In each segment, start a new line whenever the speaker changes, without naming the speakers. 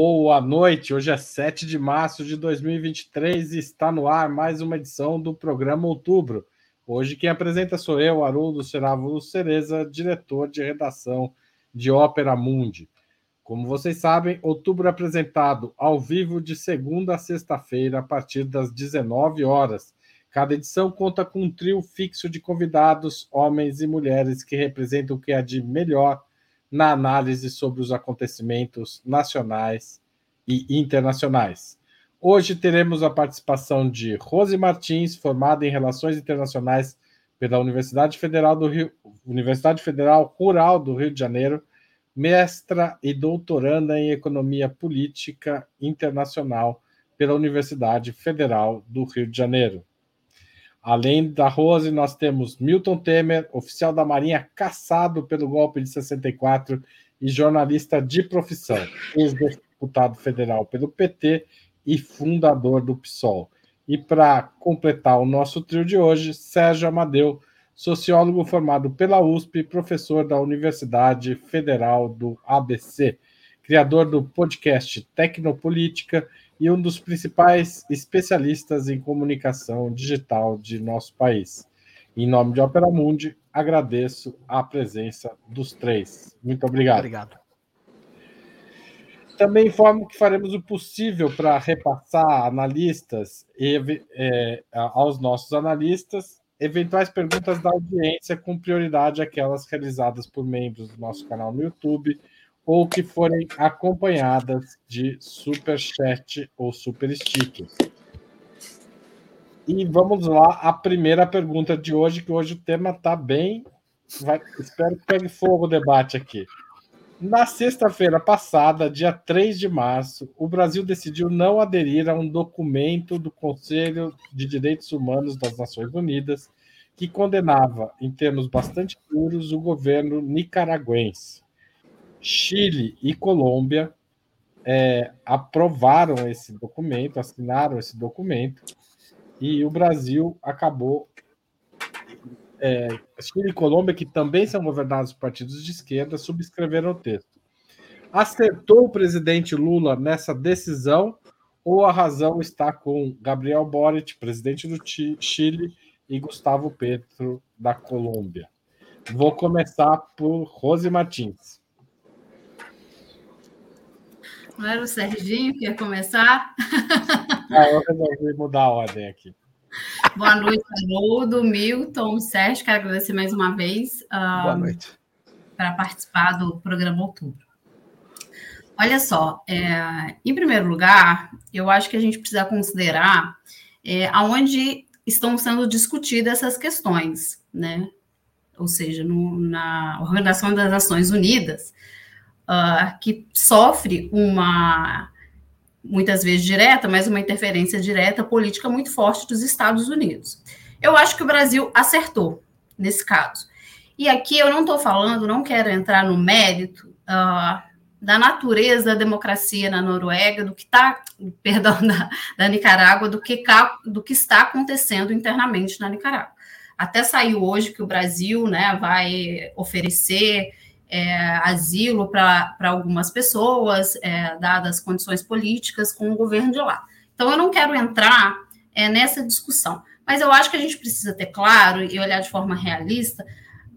Boa noite, hoje é 7 de março de 2023 e está no ar mais uma edição do programa Outubro. Hoje quem apresenta sou eu, Haroldo Serávulo Cereza, diretor de redação de Ópera Mundi. Como vocês sabem, Outubro é apresentado ao vivo de segunda a sexta-feira a partir das 19 horas. Cada edição conta com um trio fixo de convidados, homens e mulheres que representam o que há de melhor na análise sobre os acontecimentos nacionais e internacionais. Hoje teremos a participação de Rose Martins, formada em Relações Internacionais pela Universidade Federal do Rio, Universidade Federal Rural do Rio de Janeiro, mestra e doutoranda em Economia Política Internacional pela Universidade Federal do Rio de Janeiro. Além da Rose, nós temos Milton Temer, oficial da Marinha caçado pelo golpe de 64 e jornalista de profissão, ex-deputado federal pelo PT e fundador do PSOL. E para completar o nosso trio de hoje, Sérgio Amadeu, sociólogo formado pela USP, professor da Universidade Federal do ABC, criador do podcast Tecnopolítica e um dos principais especialistas em comunicação digital de nosso país. Em nome de Opera Mundi, agradeço a presença dos três. Muito obrigado. Obrigado. Também informo que faremos o possível para repassar analistas e, é, aos nossos analistas eventuais perguntas da audiência, com prioridade aquelas realizadas por membros do nosso canal no YouTube ou que forem acompanhadas de super chat ou super. E vamos lá a primeira pergunta de hoje, que hoje o tema está bem. Vai, espero que pegue fogo o debate aqui. Na sexta-feira passada, dia 3 de março, o Brasil decidiu não aderir a um documento do Conselho de Direitos Humanos das Nações Unidas que condenava, em termos bastante duros, o governo nicaragüense. Chile e Colômbia é, aprovaram esse documento, assinaram esse documento, e o Brasil acabou. É, Chile e Colômbia, que também são governados por partidos de esquerda, subscreveram o texto. Acertou o presidente Lula nessa decisão ou a razão está com Gabriel Boric, presidente do Chile, e Gustavo Petro, da Colômbia? Vou começar por Rose Martins.
Não era o Serginho que ia começar?
Ah, eu resolvi mudar a ordem aqui.
Boa noite, Haroldo, Milton, Sérgio. Quero agradecer mais uma vez Boa noite. para participar do programa Outubro. Olha só, é, em primeiro lugar, eu acho que a gente precisa considerar é, aonde estão sendo discutidas essas questões, né? Ou seja, no, na Organização das Nações Unidas, uh, que sofre uma, muitas vezes direta, mas uma interferência direta política muito forte dos Estados Unidos. Eu acho que o Brasil acertou nesse caso. E aqui eu não estou falando, não quero entrar no mérito uh, da natureza da democracia na Noruega, do que está, perdão, da, da Nicarágua, do que, do que está acontecendo internamente na Nicarágua. Até saiu hoje que o Brasil né, vai oferecer é, asilo para algumas pessoas, é, dadas as condições políticas com o governo de lá. Então, eu não quero entrar é, nessa discussão, mas eu acho que a gente precisa ter claro e olhar de forma realista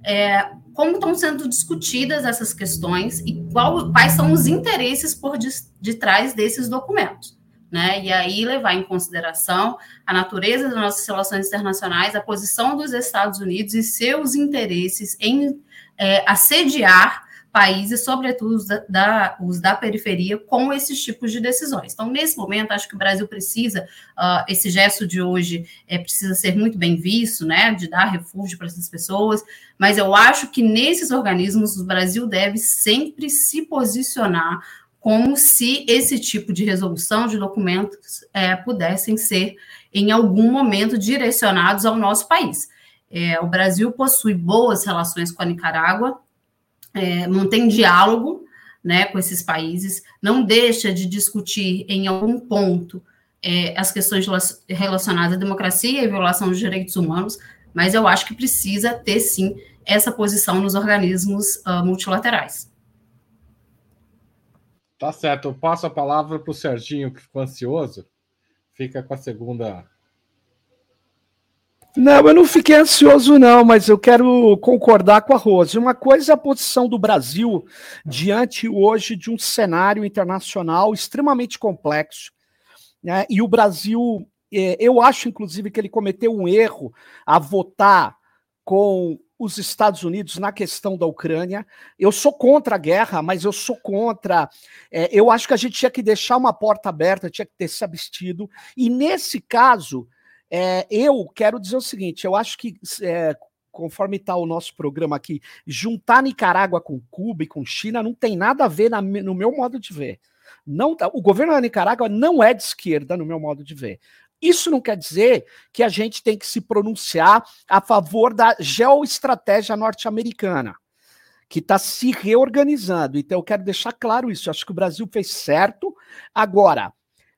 é, como estão sendo discutidas essas questões e qual, quais são os interesses por de, de desses documentos. Né? E aí levar em consideração a natureza das nossas relações internacionais, a posição dos Estados Unidos e seus interesses em é, assediar países, sobretudo os da, da, os da periferia, com esses tipos de decisões. Então, nesse momento, acho que o Brasil precisa, uh, esse gesto de hoje é, precisa ser muito bem visto, né, de dar refúgio para essas pessoas, mas eu acho que nesses organismos o Brasil deve sempre se posicionar como se esse tipo de resolução de documentos é, pudessem ser, em algum momento, direcionados ao nosso país. É, o Brasil possui boas relações com a Nicarágua, é, mantém diálogo né, com esses países, não deixa de discutir em algum ponto é, as questões relacionadas à democracia e violação dos direitos humanos, mas eu acho que precisa ter sim essa posição nos organismos uh, multilaterais.
Tá certo, eu passo a palavra para o Serginho, que ficou ansioso. Fica com a segunda.
Não, eu não fiquei ansioso, não, mas eu quero concordar com a Rose. Uma coisa é a posição do Brasil diante hoje de um cenário internacional extremamente complexo. Né? E o Brasil, é, eu acho, inclusive, que ele cometeu um erro a votar com os Estados Unidos na questão da Ucrânia. Eu sou contra a guerra, mas eu sou contra. É, eu acho que a gente tinha que deixar uma porta aberta, tinha que ter se abstido. E nesse caso, é, eu quero dizer o seguinte: eu acho que. É, conforme está o nosso programa aqui, juntar Nicarágua com Cuba e com China não tem nada a ver na, no meu modo de ver. Não, tá, o governo da Nicarágua não é de esquerda, no meu modo de ver. Isso não quer dizer que a gente tem que se pronunciar a favor da geoestratégia norte-americana, que está se reorganizando. Então, eu quero deixar claro isso. Eu acho que o Brasil fez certo. Agora,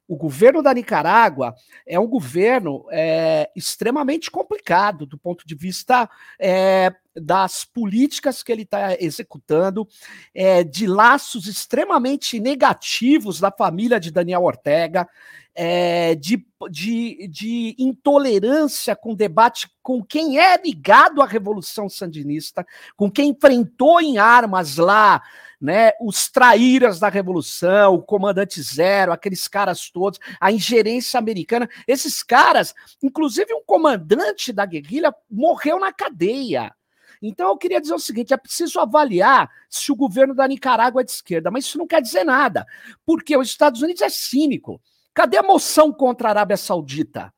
o governo da Nicarágua é um governo é, extremamente complicado do ponto de vista é, das políticas que ele está executando, é, de laços extremamente negativos da família de Daniel Ortega, é, de, de, de intolerância com debate com quem é ligado à Revolução Sandinista, com quem enfrentou em armas lá né, os traíras da Revolução, o Comandante Zero, aqueles caras todos, a ingerência americana. Esses caras, inclusive um comandante da guerrilha, morreu na cadeia. Então eu queria dizer o seguinte: é preciso avaliar se o governo da Nicarágua é de esquerda, mas isso não quer dizer nada, porque os Estados Unidos é cínico. Cadê a moção contra a Arábia Saudita?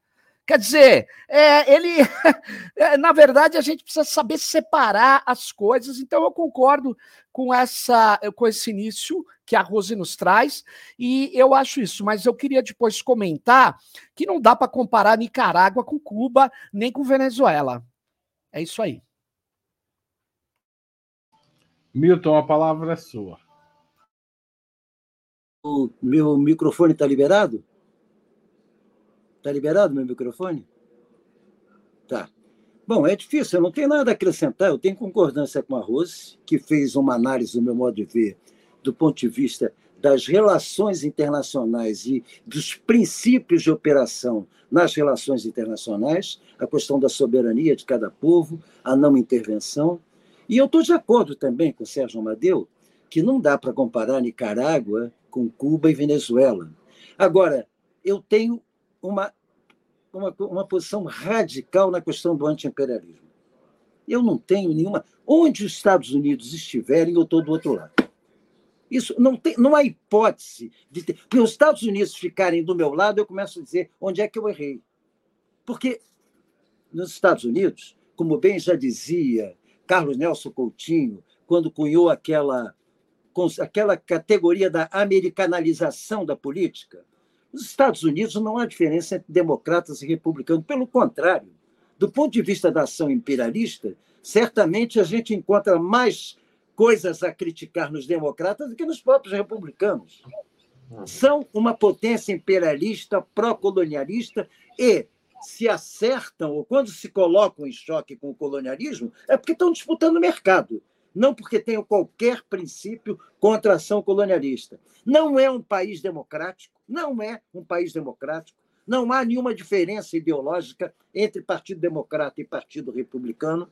Quer dizer, é, ele, é, na verdade, a gente precisa saber separar as coisas. Então, eu concordo com essa, com esse início que a Rose nos traz, e eu acho isso. Mas eu queria depois comentar que não dá para comparar Nicarágua com Cuba nem com Venezuela. É isso aí.
Milton, a palavra é sua.
O meu microfone está liberado? Está liberado meu microfone? Tá. Bom, é difícil, eu não tenho nada a acrescentar, eu tenho concordância com a Rose, que fez uma análise, do meu modo de ver, do ponto de vista das relações internacionais e dos princípios de operação nas relações internacionais, a questão da soberania de cada povo, a não intervenção. E eu estou de acordo também com o Sérgio Amadeu que não dá para comparar Nicarágua com Cuba e Venezuela. Agora, eu tenho uma, uma, uma posição radical na questão do antiimperialismo. Eu não tenho nenhuma. Onde os Estados Unidos estiverem, eu estou do outro lado. Isso não, tem, não há hipótese de ter. Os Estados Unidos ficarem do meu lado, eu começo a dizer onde é que eu errei. Porque nos Estados Unidos, como bem já dizia Carlos Nelson Coutinho, quando cunhou aquela aquela categoria da americanalização da política, nos Estados Unidos não há diferença entre democratas e republicanos. Pelo contrário, do ponto de vista da ação imperialista, certamente a gente encontra mais coisas a criticar nos democratas do que nos próprios republicanos. São uma potência imperialista, pró-colonialista e se acertam, ou quando se colocam em choque com o colonialismo, é porque estão disputando o mercado não porque tenham qualquer princípio contra a ação colonialista. Não é um país democrático, não é um país democrático, não há nenhuma diferença ideológica entre Partido Democrata e Partido Republicano.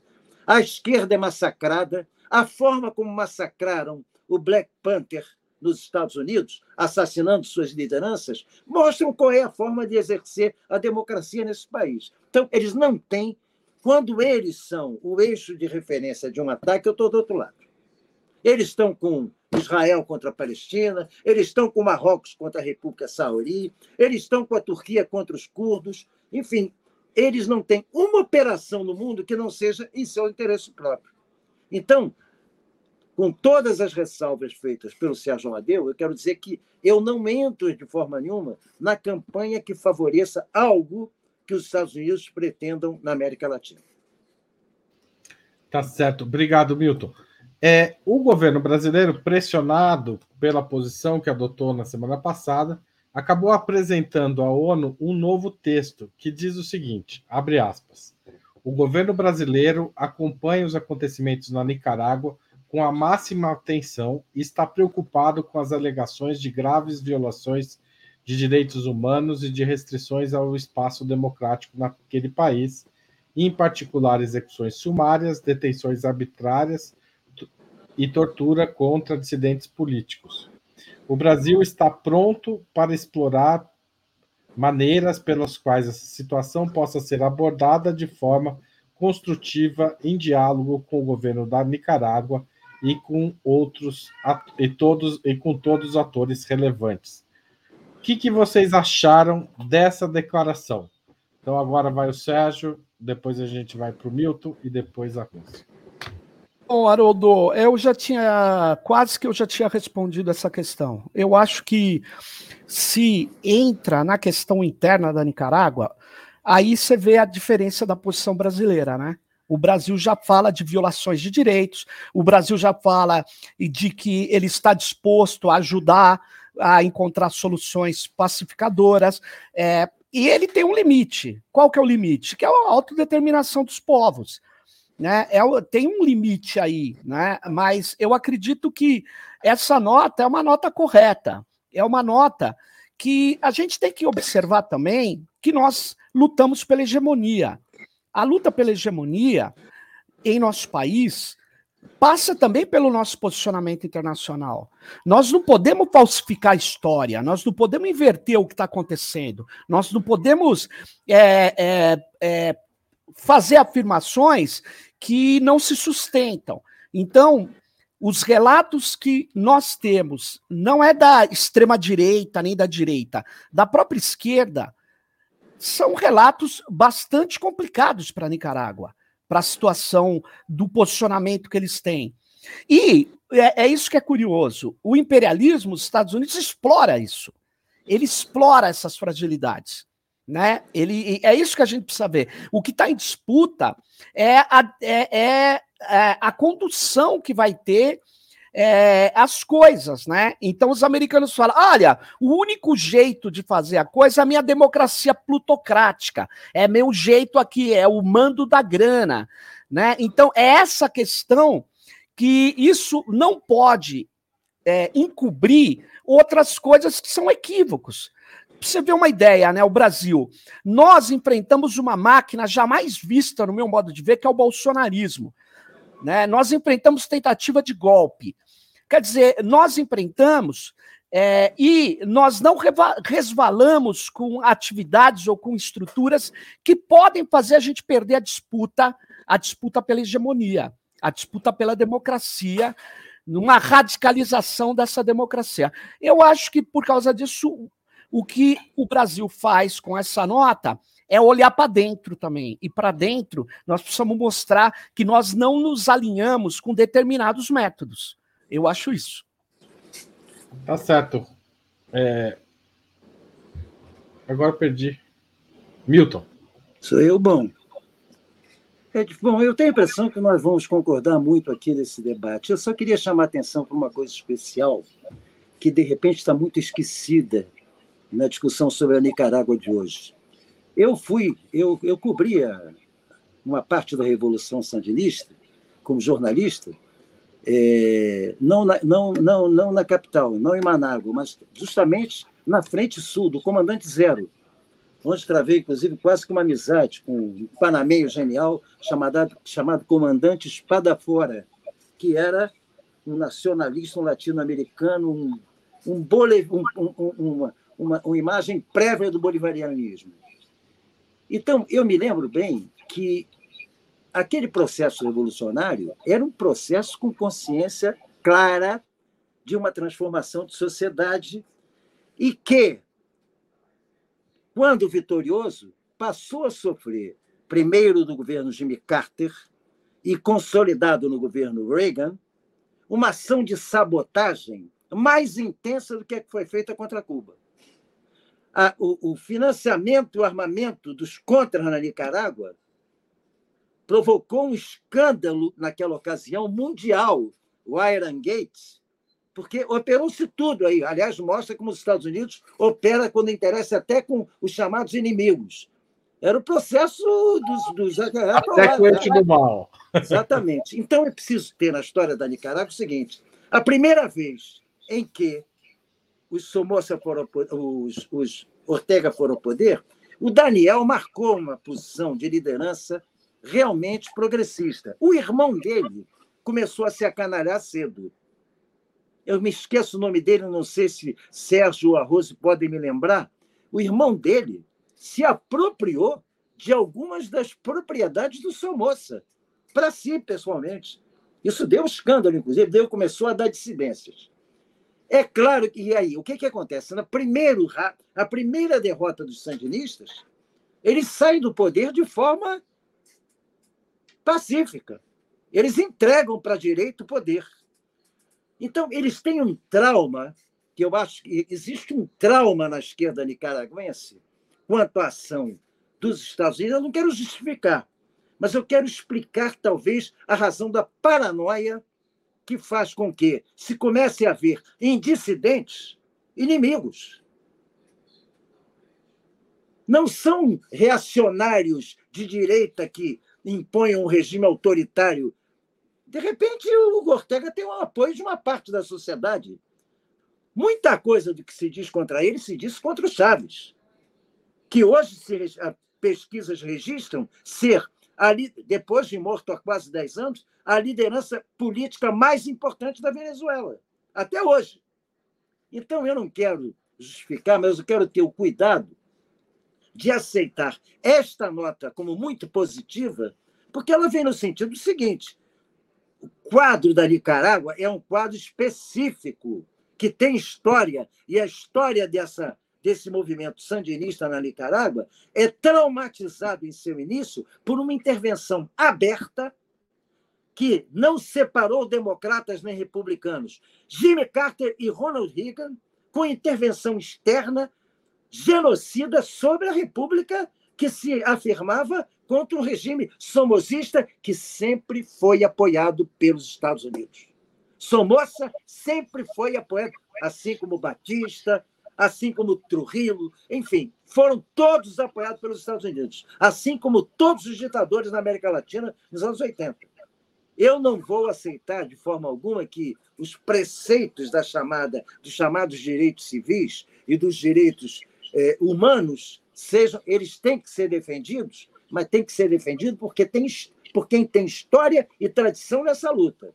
A esquerda é massacrada, a forma como massacraram o Black Panther nos Estados Unidos, assassinando suas lideranças, mostram qual é a forma de exercer a democracia nesse país. Então, eles não têm quando eles são o eixo de referência de um ataque, eu estou do outro lado. Eles estão com Israel contra a Palestina, eles estão com Marrocos contra a República Sauri, eles estão com a Turquia contra os curdos. Enfim, eles não têm uma operação no mundo que não seja em seu interesse próprio. Então, com todas as ressalvas feitas pelo Sérgio Amadeu, eu quero dizer que eu não entro de forma nenhuma na campanha que favoreça algo que os Estados Unidos pretendam na América Latina.
Tá certo. Obrigado, Milton. É, o governo brasileiro, pressionado pela posição que adotou na semana passada, acabou apresentando à ONU um novo texto que diz o seguinte: abre aspas. O governo brasileiro acompanha os acontecimentos na Nicarágua com a máxima atenção e está preocupado com as alegações de graves violações de direitos humanos e de restrições ao espaço democrático naquele país, em particular execuções sumárias, detenções arbitrárias e tortura contra dissidentes políticos. O Brasil está pronto para explorar maneiras pelas quais essa situação possa ser abordada de forma construtiva em diálogo com o governo da Nicarágua e com outros e todos e com todos os atores relevantes. Que, que vocês acharam dessa declaração? Então agora vai o Sérgio, depois a gente vai para o Milton e depois a Rússia.
Bom, Haroldo, eu já tinha, quase que eu já tinha respondido essa questão. Eu acho que se entra na questão interna da Nicarágua, aí você vê a diferença da posição brasileira, né? O Brasil já fala de violações de direitos, o Brasil já fala de que ele está disposto a ajudar a encontrar soluções pacificadoras, é, e ele tem um limite. Qual que é o limite? Que é a autodeterminação dos povos né? É, tem um limite aí, né? Mas eu acredito que essa nota é uma nota correta, é uma nota que a gente tem que observar também que nós lutamos pela hegemonia. A luta pela hegemonia em nosso país passa também pelo nosso posicionamento internacional. Nós não podemos falsificar a história, nós não podemos inverter o que está acontecendo, nós não podemos é, é, é, fazer afirmações que não se sustentam. Então, os relatos que nós temos não é da extrema direita nem da direita, da própria esquerda, são relatos bastante complicados para Nicarágua, para a situação do posicionamento que eles têm. E é, é, isso que é curioso: o imperialismo, os Estados Unidos, explora isso. Ele explora essas fragilidades. Né? Ele, é isso que a gente precisa ver. O que está em disputa é a, é, é, é a condução que vai ter é, as coisas, né? Então os americanos falam: olha, o único jeito de fazer a coisa é a minha democracia plutocrática, é meu jeito aqui, é o mando da grana, né? Então é essa questão que isso não pode é, encobrir outras coisas que são equívocos você ver uma ideia, né? O Brasil, nós enfrentamos uma máquina jamais vista, no meu modo de ver, que é o bolsonarismo. Né? Nós enfrentamos tentativa de golpe. Quer dizer, nós enfrentamos é, e nós não resvalamos com atividades ou com estruturas que podem fazer a gente perder a disputa, a disputa pela hegemonia, a disputa pela democracia, numa radicalização dessa democracia. Eu acho que por causa disso o que o Brasil faz com essa nota é olhar para dentro também. E para dentro, nós precisamos mostrar que nós não nos alinhamos com determinados métodos. Eu acho isso.
Tá certo. É... Agora perdi. Milton.
Sou eu, bom. É, bom, eu tenho a impressão que nós vamos concordar muito aqui nesse debate. Eu só queria chamar a atenção para uma coisa especial que, de repente, está muito esquecida na discussão sobre a Nicarágua de hoje. Eu fui, eu, eu cobria uma parte da Revolução Sandinista como jornalista, é, não, na, não, não, não na capital, não em Manágua, mas justamente na frente sul, do Comandante Zero, onde travei, inclusive, quase que uma amizade com um panameio genial chamado, chamado Comandante Espada Fora, que era um nacionalista um latino-americano, um, um, um, um, um, uma, uma imagem prévia do bolivarianismo. Então, eu me lembro bem que aquele processo revolucionário era um processo com consciência clara de uma transformação de sociedade e que, quando vitorioso, passou a sofrer, primeiro do governo Jimmy Carter e consolidado no governo Reagan, uma ação de sabotagem mais intensa do que a que foi feita contra Cuba a, o, o financiamento e o armamento dos contras na Nicarágua provocou um escândalo naquela ocasião mundial, o Iron Gates, porque operou-se tudo aí. Aliás, mostra como os Estados Unidos opera quando interessa até com os chamados inimigos. Era o processo dos. dos
Até coente do mal.
Exatamente. Então é preciso ter na história da Nicarágua o seguinte: a primeira vez em que os Somoza foram, os, os Ortega foram ao poder, o Daniel marcou uma posição de liderança realmente progressista. O irmão dele começou a se acanalhar cedo. Eu me esqueço o nome dele, não sei se Sérgio ou Arroso podem me lembrar. O irmão dele se apropriou de algumas das propriedades do Somoza, para si, pessoalmente. Isso deu escândalo, inclusive, deu, começou a dar dissidências. É claro que, e aí, o que, que acontece? Na primeiro, a primeira derrota dos sandinistas, eles saem do poder de forma pacífica. Eles entregam para a direita o poder. Então, eles têm um trauma, que eu acho que existe um trauma na esquerda nicaragüense quanto à ação dos Estados Unidos. Eu não quero justificar, mas eu quero explicar, talvez, a razão da paranoia que faz com que se comece a haver em dissidentes inimigos. Não são reacionários de direita que impõem um regime autoritário. De repente, o Ortega tem o apoio de uma parte da sociedade. Muita coisa do que se diz contra ele se diz contra o Chaves, que hoje se, pesquisas registram ser, ali, depois de morto há quase 10 anos, a liderança política mais importante da Venezuela, até hoje. Então, eu não quero justificar, mas eu quero ter o cuidado de aceitar esta nota como muito positiva, porque ela vem no sentido seguinte: o quadro da Nicarágua é um quadro específico, que tem história, e a história dessa, desse movimento sandinista na Nicarágua é traumatizado em seu início por uma intervenção aberta que não separou democratas nem republicanos. Jimmy Carter e Ronald Reagan, com intervenção externa, genocida sobre a República que se afirmava contra um regime somozista que sempre foi apoiado pelos Estados Unidos. Somoza sempre foi apoiado, assim como Batista, assim como Trujillo, enfim, foram todos apoiados pelos Estados Unidos, assim como todos os ditadores na América Latina nos anos 80. Eu não vou aceitar de forma alguma que os preceitos da chamada, dos chamados direitos civis e dos direitos eh, humanos sejam, eles têm que ser defendidos, mas têm que ser defendidos porque tem, por quem tem história e tradição nessa luta.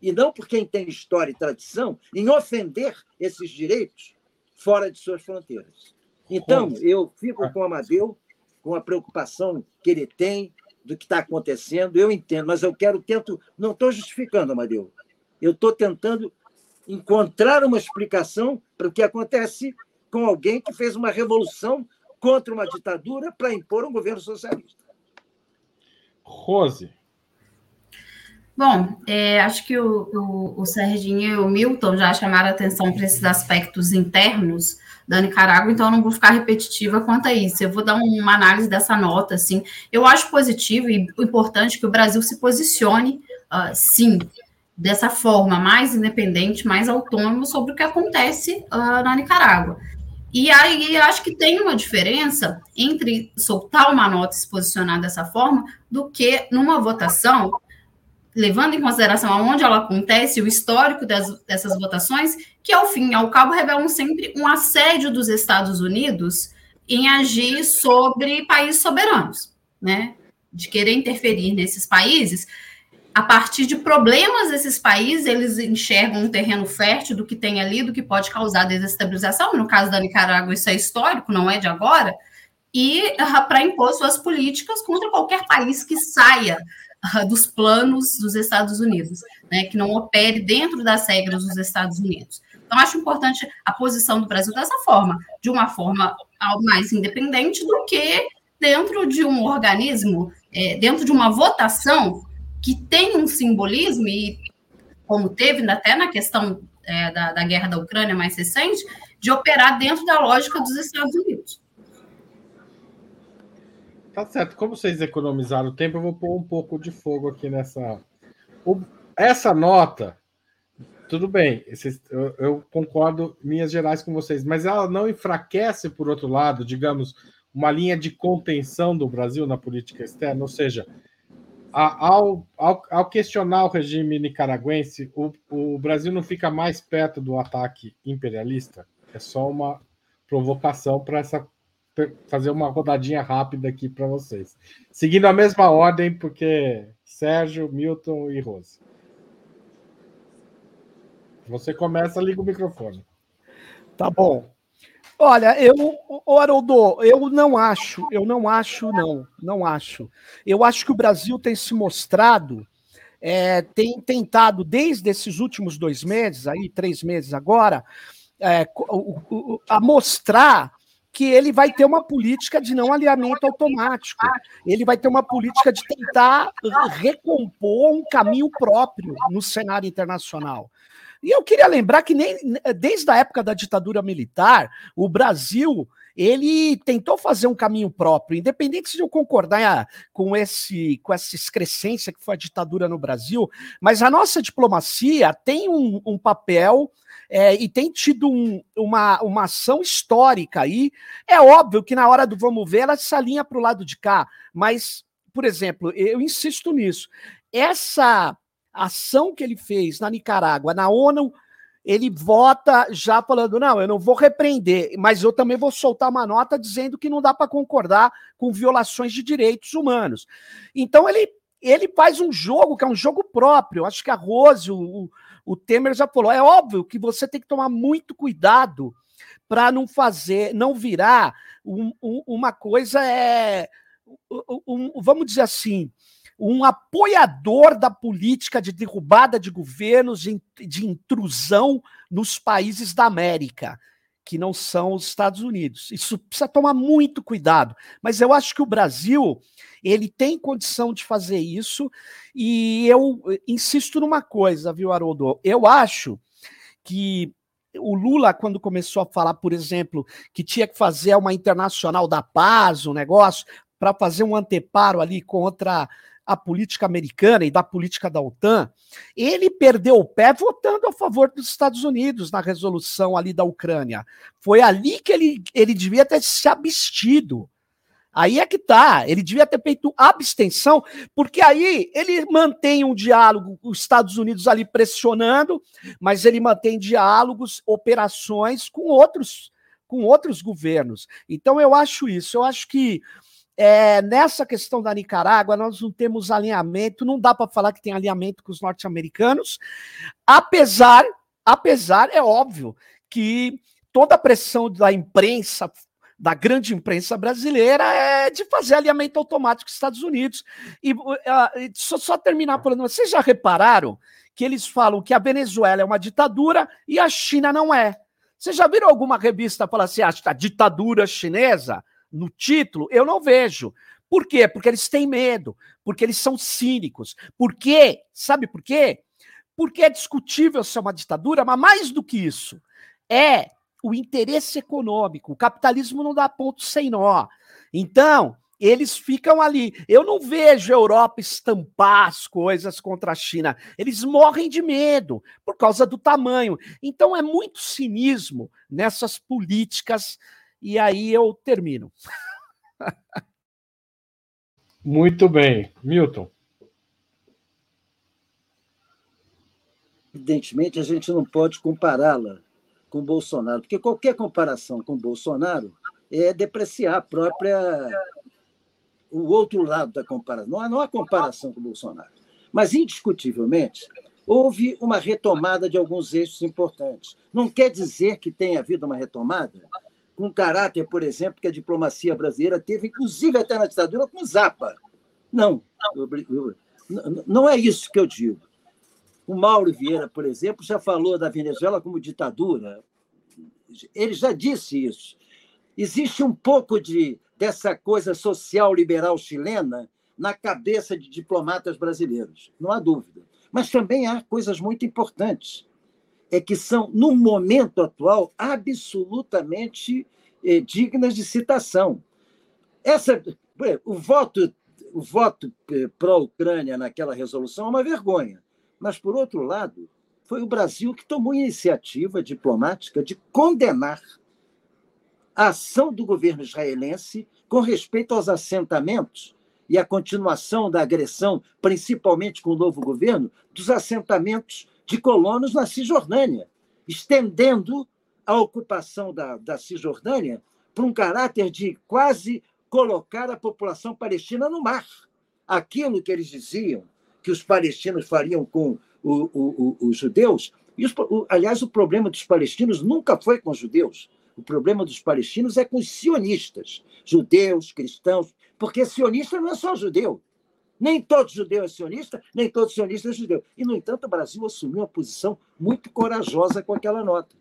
E não por quem tem história e tradição em ofender esses direitos fora de suas fronteiras. Então, eu fico com o Amadeu, com a preocupação que ele tem, do que está acontecendo, eu entendo, mas eu quero, tento, não estou justificando, Amadeu, eu estou tentando encontrar uma explicação para o que acontece com alguém que fez uma revolução contra uma ditadura para impor um governo socialista.
Rose.
Bom, é, acho que o, o, o Serginho e o Milton já chamaram atenção para esses aspectos internos da Nicarágua, então eu não vou ficar repetitiva quanto a isso. Eu vou dar uma análise dessa nota, assim. Eu acho positivo e importante que o Brasil se posicione, uh, sim, dessa forma, mais independente, mais autônomo sobre o que acontece uh, na Nicarágua. E aí acho que tem uma diferença entre soltar uma nota e se posicionar dessa forma do que numa votação, levando em consideração aonde ela acontece, o histórico das, dessas votações, que ao fim e ao cabo revelam sempre um assédio dos Estados Unidos em agir sobre países soberanos, né? De querer interferir nesses países. A partir de problemas desses países, eles enxergam um terreno fértil do que tem ali, do que pode causar desestabilização. No caso da Nicarágua, isso é histórico, não é de agora. E ah, para impor suas políticas contra qualquer país que saia dos planos dos Estados Unidos, né, que não opere dentro das regras dos Estados Unidos. Então, acho importante a posição do Brasil dessa forma, de uma forma mais independente do que dentro de um organismo, é, dentro de uma votação que tem um simbolismo, e como teve até na questão é, da, da guerra da Ucrânia mais recente, de operar dentro da lógica dos Estados Unidos.
Tá certo. Como vocês economizaram tempo, eu vou pôr um pouco de fogo aqui nessa. O... Essa nota tudo bem, eu, eu, concordo, minhas gerais, com vocês, mas ela não enfraquece, por outro lado, digamos, uma linha de contenção do Brasil na política externa? Ou seja, ao, ao, ao questionar o regime nicaragüense, o, o Brasil não fica mais perto do ataque imperialista? É só uma provocação para essa fazer uma rodadinha rápida aqui para vocês. Seguindo a mesma ordem, porque Sérgio, Milton e Rose. Você começa, liga o microfone.
Tá bom. Olha, eu, Haroldo, eu não acho, eu não acho, não, não acho. Eu acho que o Brasil tem se mostrado, é, tem tentado desde esses últimos dois meses, aí três meses agora, é, a mostrar que ele vai ter uma política de não alinhamento automático. Ele vai ter uma política de tentar recompor um caminho próprio no cenário internacional. E eu queria lembrar que nem desde a época da ditadura militar, o Brasil ele tentou fazer um caminho próprio, independente de eu concordar com esse com essa excrescência que foi a ditadura no Brasil, mas a nossa diplomacia tem um, um papel é, e tem tido um, uma, uma ação histórica aí. É óbvio que na hora do vamos ver ela se alinha para o lado de cá, mas, por exemplo, eu insisto nisso. Essa ação que ele fez na Nicarágua, na ONU, ele vota já falando: não, eu não vou repreender, mas eu também vou soltar uma nota dizendo que não dá para concordar com violações de direitos humanos. Então ele, ele faz um jogo que é um jogo próprio. Acho que a Rose, o, o Temer já falou: é óbvio que você tem que tomar muito cuidado para não fazer, não virar um, um, uma coisa é, um, vamos dizer assim, um apoiador da política de derrubada de governos, de, de intrusão nos países da América, que não são os Estados Unidos. Isso precisa tomar muito cuidado. Mas eu acho que o Brasil ele tem condição de fazer isso, e eu insisto numa coisa, viu, Haroldo? Eu acho que o Lula, quando começou a falar, por exemplo, que tinha que fazer uma internacional da paz, um negócio, para fazer um anteparo ali contra a política americana e da política da OTAN, ele perdeu o pé votando a favor dos Estados Unidos na resolução ali da Ucrânia. Foi ali que ele, ele devia ter se abstido. Aí é que tá, ele devia ter feito abstenção, porque aí ele mantém um diálogo, os Estados Unidos ali pressionando, mas ele mantém diálogos, operações com outros com outros governos. Então eu acho isso, eu acho que é, nessa questão da Nicarágua, nós não temos alinhamento, não dá para falar que tem alinhamento com os norte-americanos, apesar, apesar, é óbvio, que toda a pressão da imprensa, da grande imprensa brasileira, é de fazer alinhamento automático com os Estados Unidos. E uh, só, só terminar falando, vocês já repararam que eles falam que a Venezuela é uma ditadura e a China não é? Vocês já viram alguma revista falar assim, ah, a ditadura chinesa? No título, eu não vejo. Por quê? Porque eles têm medo, porque eles são cínicos. Por quê? Sabe por quê? Porque é discutível se é uma ditadura, mas mais do que isso, é o interesse econômico. O capitalismo não dá ponto sem nó. Então, eles ficam ali. Eu não vejo a Europa estampar as coisas contra a China. Eles morrem de medo por causa do tamanho. Então é muito cinismo nessas políticas e aí eu termino.
Muito bem. Milton.
Evidentemente, a gente não pode compará-la com Bolsonaro, porque qualquer comparação com Bolsonaro é depreciar a própria o outro lado da comparação. Não há, não há comparação com Bolsonaro. Mas, indiscutivelmente, houve uma retomada de alguns eixos importantes. Não quer dizer que tenha havido uma retomada com caráter, por exemplo, que a diplomacia brasileira teve, inclusive até na ditadura, com Zapa. Não, não é isso que eu digo. O Mauro Vieira, por exemplo, já falou da Venezuela como ditadura. Ele já disse isso. Existe um pouco de dessa coisa social liberal chilena na cabeça de diplomatas brasileiros, não há dúvida. Mas também há coisas muito importantes é que são, no momento atual, absolutamente eh, dignas de citação. Essa, o voto, o voto eh, pró-Ucrânia naquela resolução é uma vergonha. Mas, por outro lado, foi o Brasil que tomou iniciativa diplomática de condenar a ação do governo israelense com respeito aos assentamentos e a continuação da agressão, principalmente com o novo governo, dos assentamentos de colonos na Cisjordânia, estendendo a ocupação da, da Cisjordânia para um caráter de quase colocar a população palestina no mar. Aquilo que eles diziam que os palestinos fariam com o, o, o, os judeus, e os, aliás, o problema dos palestinos nunca foi com os judeus. O problema dos palestinos é com os sionistas, judeus, cristãos, porque sionista não é só judeu. Nem todo judeu é sionista, nem todo sionista é judeu. E, no entanto, o Brasil assumiu uma posição muito corajosa com aquela nota.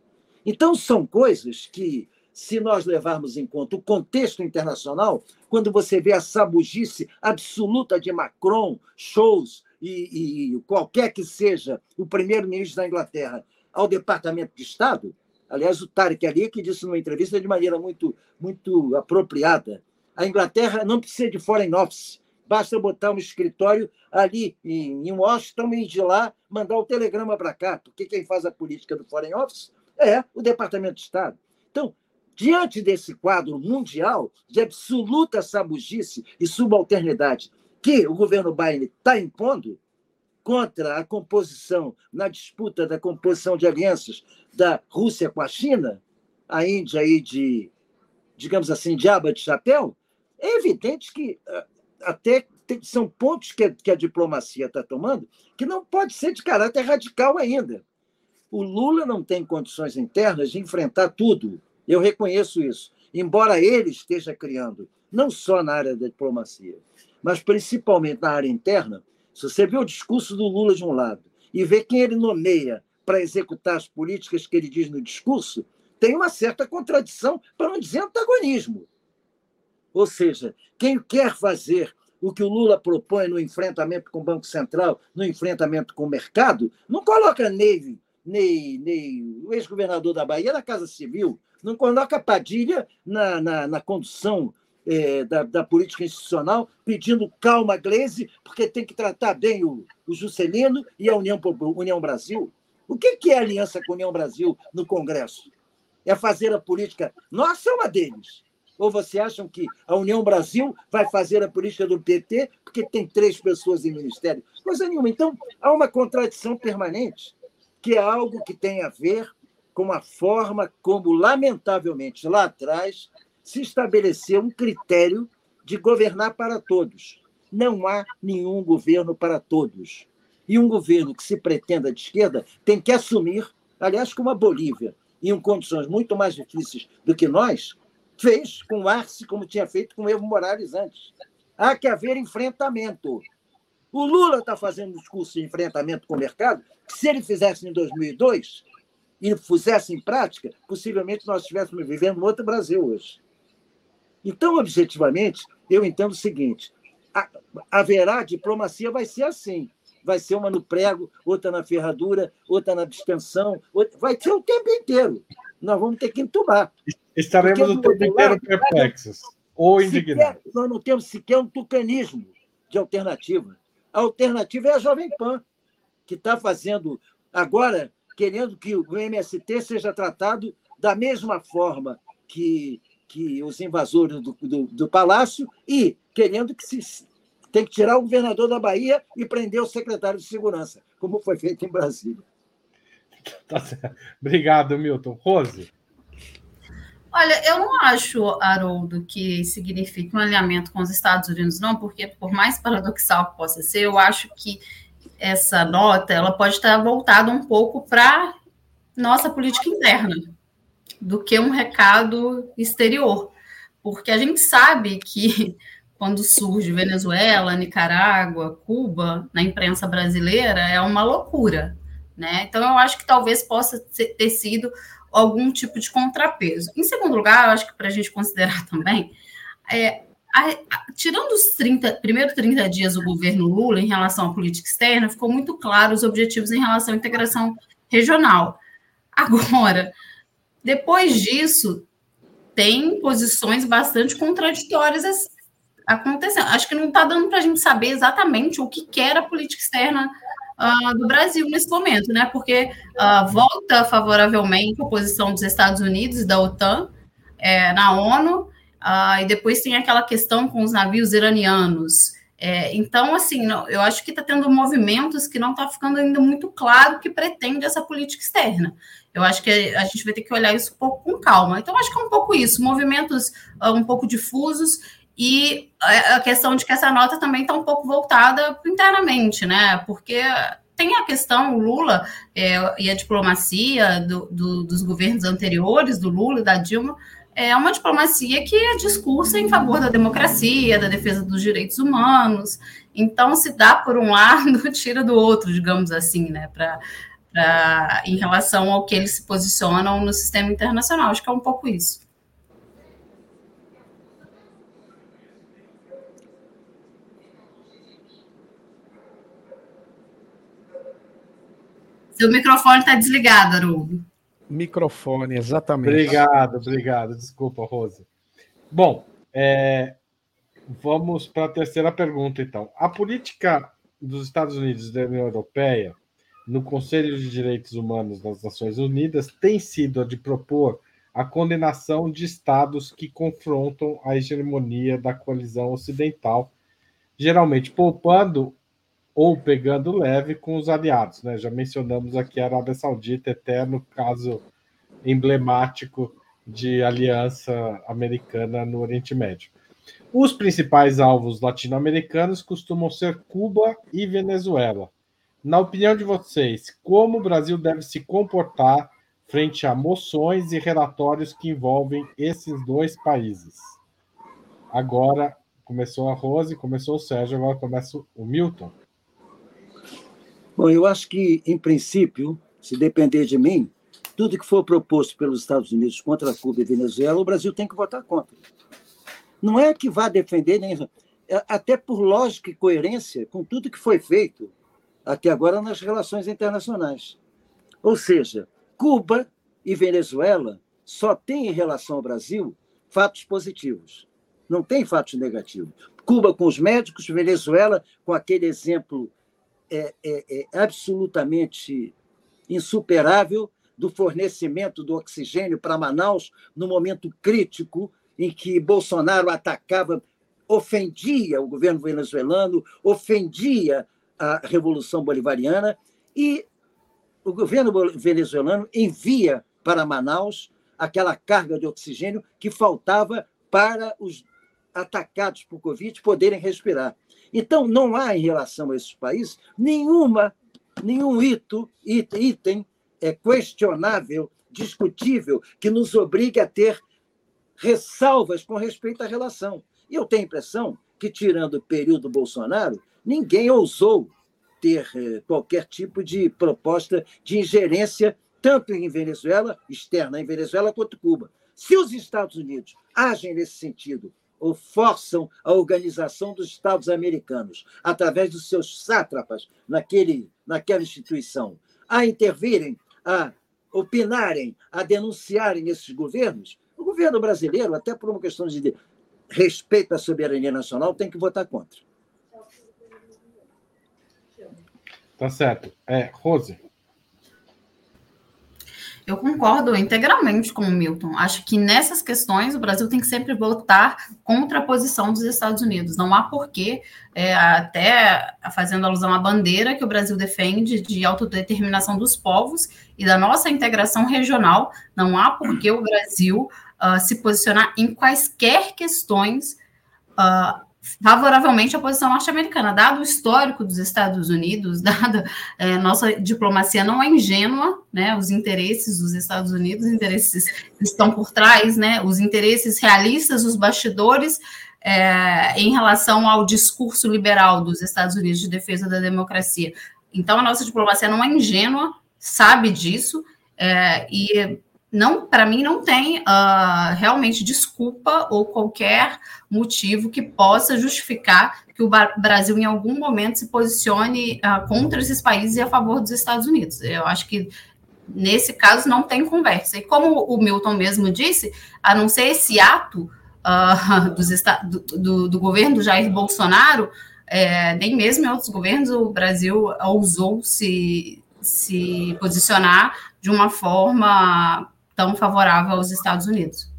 Então, são coisas que, se nós levarmos em conta o contexto internacional, quando você vê a sabugice absoluta de Macron, Scholz e, e qualquer que seja o primeiro-ministro da Inglaterra ao Departamento de Estado, Aliás, o Tarek Ali que disse numa entrevista de maneira muito, muito apropriada: a Inglaterra não precisa de foreign office, basta botar um escritório ali em Washington e de lá mandar o telegrama para cá, porque quem faz a política do foreign office é o Departamento de Estado. Então, diante desse quadro mundial de absoluta sabugice e subalternidade que o governo Biden está impondo, contra a composição, na disputa da composição de alianças da Rússia com a China, a Índia aí de, digamos assim, de aba de chapéu, é evidente que ah, até são pontos que a, que a diplomacia está tomando que não pode ser de caráter radical ainda. O Lula não tem condições internas de enfrentar tudo. Eu reconheço isso. Embora ele esteja criando, não só na área da diplomacia, mas principalmente na área interna, se você vê o discurso do Lula de um lado e vê quem ele nomeia para executar as políticas que ele diz no discurso, tem uma certa contradição, para não dizer antagonismo. Ou seja, quem quer fazer o que o Lula propõe no enfrentamento com o Banco Central, no enfrentamento com o mercado, não coloca Ney, Ney, Ney o ex-governador da Bahia, na Casa Civil, não coloca Padilha na, na, na condução é, da, da, política institucional, pedindo calma Gleisi, porque tem que tratar bem o, o Juscelino e a União, União Brasil. O que, que é aliança com a União Brasil no Congresso? É fazer a política nossa ou a deles? Ou você acham que a União Brasil vai fazer a política do PT porque tem três pessoas em ministério? Coisa nenhuma. Então, há uma contradição permanente, que é algo que tem a ver com a forma como, lamentavelmente, lá atrás, se estabeleceu um critério de governar para todos. Não há nenhum governo para todos. E um governo que se pretenda de esquerda tem que assumir, aliás, como a Bolívia, em condições muito mais difíceis do que nós, fez com o Arce, como tinha feito com o Evo Morales antes. Há que haver enfrentamento. O Lula está fazendo um discurso de enfrentamento com o mercado, que se ele fizesse em 2002 e pusesse em prática, possivelmente nós estivéssemos vivendo um outro Brasil hoje. Então, objetivamente, eu entendo o seguinte: haverá diplomacia, vai ser assim. Vai ser uma no prego, outra na ferradura, outra na distensão, outra... vai ser o tempo inteiro. Nós vamos ter que entubar.
Estaremos o tempo inteiro perplexos ou indignados.
Nós não temos sequer um tucanismo de alternativa. A alternativa é a Jovem Pan, que está fazendo agora, querendo que o MST seja tratado da mesma forma que que os invasores do, do, do palácio e querendo que se tem que tirar o governador da Bahia e prender o secretário de segurança, como foi feito em Brasília.
Tá Obrigado, Milton. Rose.
Olha, eu não acho, Haroldo, que signifique um alinhamento com os Estados Unidos, não, porque, por mais paradoxal que possa ser, eu acho que essa nota ela pode estar voltada um pouco para nossa política interna do que um recado exterior. Porque a gente sabe que quando surge Venezuela, Nicarágua, Cuba, na imprensa brasileira, é uma loucura. Né? Então, eu acho que talvez possa ter sido algum tipo de contrapeso. Em segundo lugar, eu acho que para a gente considerar também, é, a, a, tirando os 30, primeiros 30 dias do governo Lula em relação à política externa, ficou muito claro os objetivos em relação à integração regional. Agora, depois disso, tem posições bastante contraditórias acontecendo. Acho que não está dando para a gente saber exatamente o que quer a política externa uh, do Brasil nesse momento, né? Porque uh, volta favoravelmente a posição dos Estados Unidos e da OTAN, é, na ONU, uh, e depois tem aquela questão com os navios iranianos. É, então, assim, eu acho que está tendo movimentos que não está ficando ainda muito claro que pretende essa política externa. Eu acho que a gente vai ter que olhar isso um pouco com calma. Então, acho que é um pouco isso, movimentos uh, um pouco difusos e a questão de que essa nota também está um pouco voltada internamente, né? Porque tem a questão, o Lula é, e a diplomacia do, do, dos governos anteriores, do Lula e da Dilma, é uma diplomacia que é discurso em favor da democracia, da defesa dos direitos humanos. Então, se dá por um lado, tira do outro, digamos assim, né? Pra, pra, em relação ao que eles se posicionam no sistema internacional. Acho que é um pouco isso. Seu microfone está desligado, Haroldo.
Microfone, exatamente.
Obrigado, obrigado. Desculpa, Rose. Bom, é, vamos para a terceira pergunta, então. A política dos Estados Unidos e da União Europeia no Conselho de Direitos Humanos das Nações Unidas tem sido a de propor a condenação de estados que confrontam a hegemonia da coalizão ocidental, geralmente poupando ou pegando leve com os aliados. Né? Já mencionamos aqui a Arábia Saudita, eterno caso emblemático de aliança americana no Oriente Médio. Os principais alvos latino-americanos costumam ser Cuba e Venezuela. Na opinião de vocês, como o Brasil deve se comportar frente a moções e relatórios que envolvem esses dois países? Agora começou a Rose, começou o Sérgio, agora começa o Milton.
Bom, eu acho que, em princípio, se depender de mim, tudo que for proposto pelos Estados Unidos contra Cuba e Venezuela, o Brasil tem que votar contra. Não é que vá defender, nem é, até por lógica e coerência com tudo que foi feito até agora nas relações internacionais. Ou seja, Cuba e Venezuela só têm em relação ao Brasil fatos positivos, não tem fatos negativos. Cuba com os médicos, Venezuela com aquele exemplo é, é, é absolutamente insuperável do fornecimento do oxigênio para Manaus no momento crítico em que Bolsonaro atacava, ofendia o governo venezuelano, ofendia a Revolução Bolivariana e o governo venezuelano envia para Manaus aquela carga de oxigênio que faltava para os atacados por Covid poderem respirar. Então, não há em relação a esses países nenhuma, nenhum item é, questionável, discutível, que nos obrigue a ter ressalvas com respeito à relação. E eu tenho a impressão que, tirando o período Bolsonaro, ninguém ousou ter eh, qualquer tipo de proposta de ingerência, tanto em Venezuela, externa em Venezuela, quanto Cuba. Se os Estados Unidos agem nesse sentido ou forçam a organização dos Estados americanos, através dos seus sátrapas naquele, naquela instituição, a intervirem, a opinarem, a denunciarem esses governos, o governo brasileiro, até por uma questão de respeito à soberania nacional, tem que votar contra.
Tá certo. É, Rose.
Eu concordo integralmente com o Milton. Acho que nessas questões o Brasil tem que sempre votar contra a posição dos Estados Unidos. Não há porquê, é, até fazendo alusão à bandeira que o Brasil defende de autodeterminação dos povos e da nossa integração regional, não há porquê o Brasil uh, se posicionar em quaisquer questões uh, favoravelmente à posição norte-americana. Dado o histórico dos Estados Unidos, dada é, nossa diplomacia não é ingênua, né? Os interesses dos Estados Unidos, os interesses estão por trás, né? Os interesses realistas, os bastidores é, em relação ao discurso liberal dos Estados Unidos de defesa da democracia. Então, a nossa diplomacia não é ingênua, sabe disso, é, e não, para mim, não tem uh, realmente desculpa ou qualquer motivo que possa justificar que o Brasil, em algum momento, se posicione uh, contra esses países e a favor dos Estados Unidos. Eu acho que nesse caso não tem conversa. E como o Milton mesmo disse, a não ser esse ato uh, dos do, do, do, governo do Jair Bolsonaro, é, nem mesmo em outros governos o Brasil ousou se, se posicionar de uma forma tão favorável aos Estados Unidos.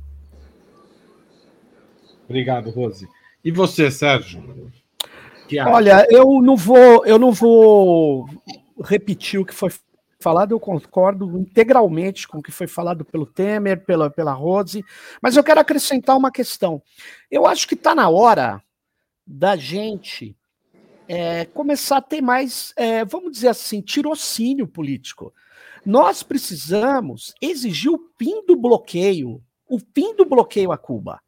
Obrigado, Rose. E você, Sérgio?
Olha, eu não vou, eu não vou repetir o que foi falado, eu concordo integralmente com o que foi falado pelo Temer, pela, pela Rose, mas eu quero acrescentar uma questão. Eu acho que está na hora da gente é, começar a ter mais, é, vamos dizer assim, tirocínio político. Nós precisamos exigir o fim do bloqueio, o fim do bloqueio a Cuba.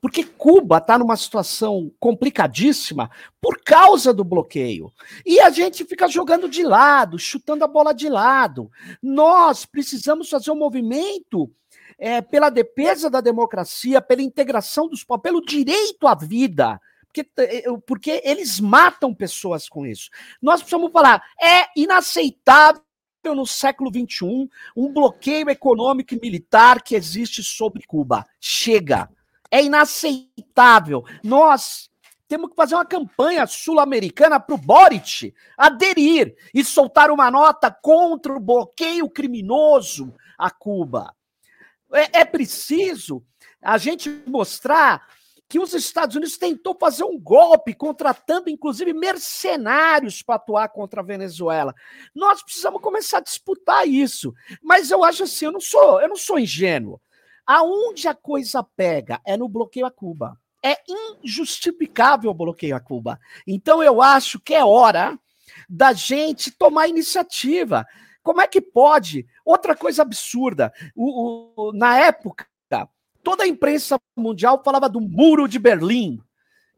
Porque Cuba está numa situação complicadíssima por causa do bloqueio. E a gente fica jogando de lado, chutando a bola de lado. Nós precisamos fazer um movimento é, pela defesa da democracia, pela integração dos povos, pelo direito à vida. Porque, é, porque eles matam pessoas com isso. Nós precisamos falar, é inaceitável no século XXI um bloqueio econômico e militar que existe sobre Cuba. Chega. É inaceitável. Nós temos que fazer uma campanha sul-americana para o Boric aderir e soltar uma nota contra o bloqueio criminoso a Cuba. É, é preciso a gente mostrar que os Estados Unidos tentou fazer um golpe, contratando inclusive mercenários para atuar contra a Venezuela. Nós precisamos começar a disputar isso. Mas eu acho assim, eu não sou, eu não sou ingênuo. Aonde a coisa pega é no bloqueio a Cuba. É injustificável o bloqueio a Cuba. Então eu acho que é hora da gente tomar iniciativa. Como é que pode? Outra coisa absurda. O, o, na época, toda a imprensa mundial falava do muro de Berlim.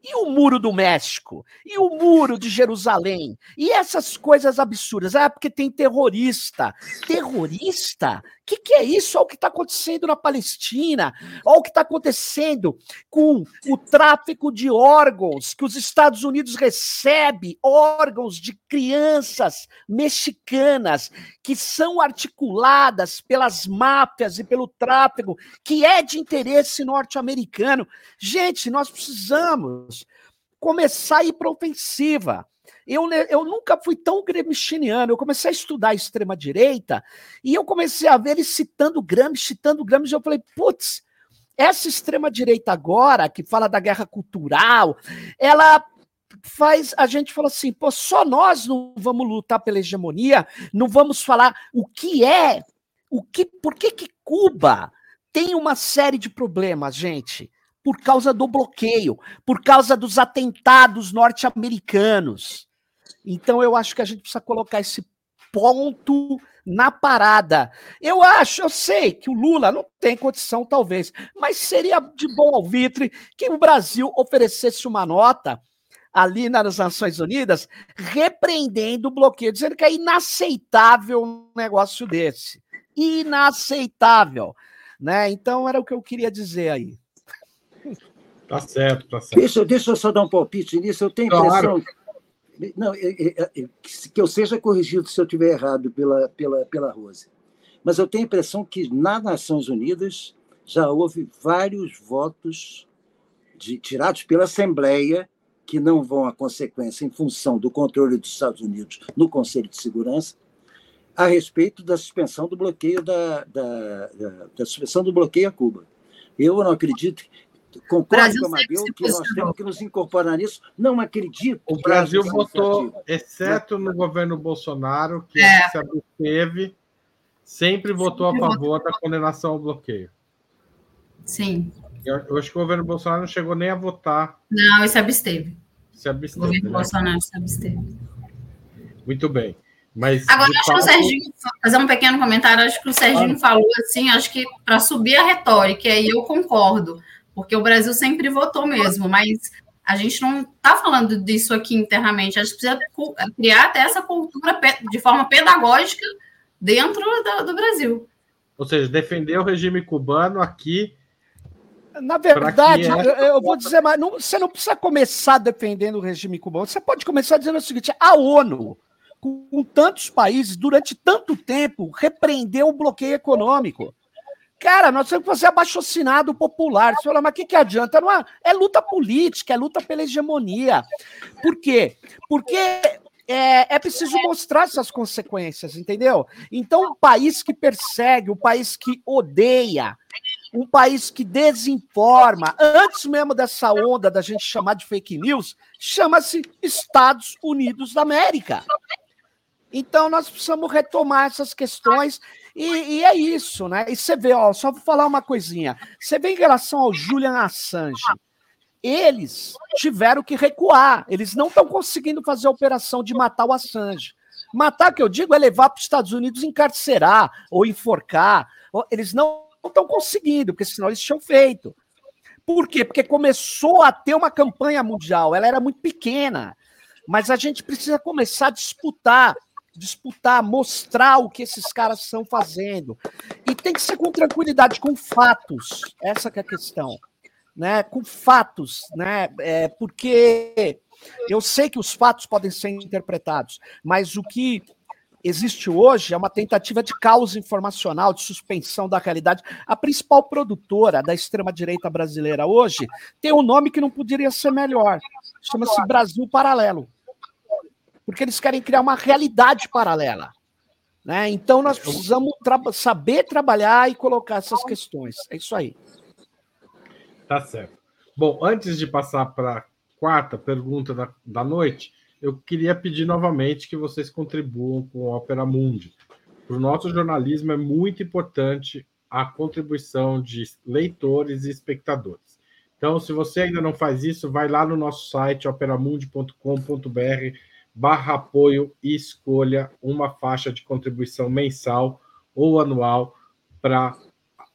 E o muro do México? E o muro de Jerusalém? E essas coisas absurdas? Ah, porque tem terrorista. Terrorista? O que, que é isso? Olha o que está acontecendo na Palestina. Olha o que está acontecendo com o tráfico de órgãos, que os Estados Unidos recebe órgãos de crianças mexicanas que são articuladas pelas máfias e pelo tráfico, que é de interesse norte-americano. Gente, nós precisamos começar a ir para ofensiva. Eu, eu nunca fui tão gremistiniano. Eu comecei a estudar a extrema-direita e eu comecei a ver ele citando Gramsci, citando Gramsci. Eu falei, putz, essa extrema-direita agora, que fala da guerra cultural, ela faz a gente falar assim, pô, só nós não vamos lutar pela hegemonia, não vamos falar o que é, o que, por que que Cuba tem uma série de problemas, gente? Por causa do bloqueio, por causa dos atentados norte-americanos. Então eu acho que a gente precisa colocar esse ponto na parada. Eu acho, eu sei que o Lula não tem condição, talvez, mas seria de bom alvitre que o Brasil oferecesse uma nota ali nas Nações Unidas repreendendo o bloqueio, dizendo que é inaceitável um negócio desse. Inaceitável. Né? Então era o que eu queria dizer aí.
Tá certo, tá certo.
Deixa, deixa eu só dar um palpite nisso. Eu tenho a impressão. Claro não, é, é, é, que eu seja corrigido se eu estiver errado pela, pela, pela Rose. Mas eu tenho a impressão que nas Nações Unidas já houve vários votos de, tirados pela Assembleia que não vão a consequência em função do controle dos Estados Unidos no Conselho de Segurança a respeito da suspensão do bloqueio da, da, da, da suspensão do bloqueio a Cuba. Eu não acredito Concordo com o Amadeu que nós temos que nos incorporar nisso. Não acredito.
O Brasil votou, exceto no governo Bolsonaro, que é. se absteve, sempre votou sempre a favor votou. da condenação ao bloqueio.
Sim.
Eu acho que o governo Bolsonaro não chegou nem a votar.
Não, ele se absteve.
Se absteve.
O governo né? Bolsonaro se absteve.
Muito bem. Mas,
Agora, acho fato... que o Serginho, fazer um pequeno comentário, acho que o Serginho ah. falou assim, acho que para subir a retórica, e aí eu concordo porque o Brasil sempre votou mesmo, mas a gente não está falando disso aqui internamente, a gente precisa criar até essa cultura de forma pedagógica dentro do, do Brasil.
Ou seja, defender o regime cubano aqui.
Na verdade, eu, eu vou dizer, mas não, você não precisa começar defendendo o regime cubano. Você pode começar dizendo o seguinte: a ONU, com, com tantos países, durante tanto tempo, repreendeu o bloqueio econômico. Cara, nós temos que fazer abaixo-assinado popular. Você fala, mas o que, que adianta? Não é, é luta política, é luta pela hegemonia. Por quê? Porque é, é, preciso mostrar essas consequências, entendeu? Então, o país que persegue, o país que odeia, um país que desinforma, antes mesmo dessa onda da gente chamar de fake news, chama-se Estados Unidos da América. Então nós precisamos retomar essas questões e, e, é isso, né? E você vê, ó, só vou falar uma coisinha. Você vê em relação ao Julian Assange, eles tiveram que recuar. Eles não estão conseguindo fazer a operação de matar o Assange. Matar, que eu digo, é levar para os Estados Unidos encarcerar ou enforcar. Eles não estão conseguindo, porque senão eles tinham feito. Por quê? Porque começou a ter uma campanha mundial. Ela era muito pequena. Mas a gente precisa começar a disputar disputar, mostrar o que esses caras estão fazendo. E tem que ser com tranquilidade, com fatos. Essa é a questão. Né? Com fatos, né? É, porque eu sei que os fatos podem ser interpretados, mas o que existe hoje é uma tentativa de caos informacional, de suspensão da realidade. A principal produtora da extrema-direita brasileira hoje tem um nome que não poderia ser melhor. Chama-se Brasil Paralelo porque eles querem criar uma realidade paralela. Né? Então nós precisamos tra saber trabalhar e colocar essas questões. É isso aí.
Tá certo. Bom, antes de passar para a quarta pergunta da, da noite, eu queria pedir novamente que vocês contribuam com o Opera Mundi. Para o nosso jornalismo é muito importante a contribuição de leitores e espectadores. Então, se você ainda não faz isso, vai lá no nosso site operamundi.com.br barra apoio e escolha uma faixa de contribuição mensal ou anual para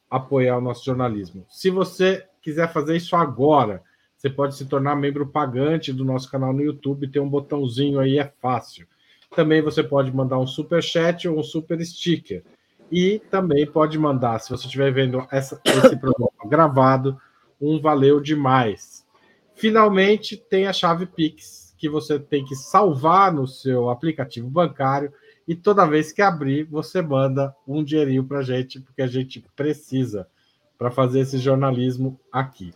apoiar o nosso jornalismo. Se você quiser fazer isso agora, você pode se tornar membro pagante do nosso canal no YouTube, tem um botãozinho aí, é fácil. Também você pode mandar um super chat ou um super sticker. E também pode mandar, se você estiver vendo essa, esse programa gravado, um valeu demais. Finalmente, tem a chave Pix, que você tem que salvar no seu aplicativo bancário e toda vez que abrir, você manda um dinheirinho para a gente, porque a gente precisa para fazer esse jornalismo aqui.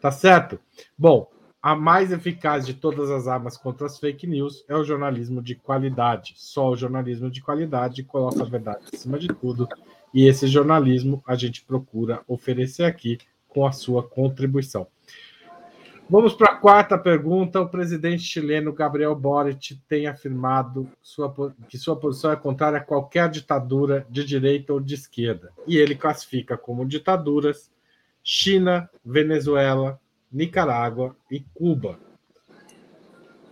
Tá certo? Bom, a mais eficaz de todas as armas contra as fake news é o jornalismo de qualidade. Só o jornalismo de qualidade coloca a verdade acima de tudo. E esse jornalismo a gente procura oferecer aqui com a sua contribuição. Vamos para a quarta pergunta. O presidente chileno Gabriel Boric tem afirmado sua, que sua posição é contrária a qualquer ditadura de direita ou de esquerda. E ele classifica como ditaduras China, Venezuela, Nicarágua e Cuba.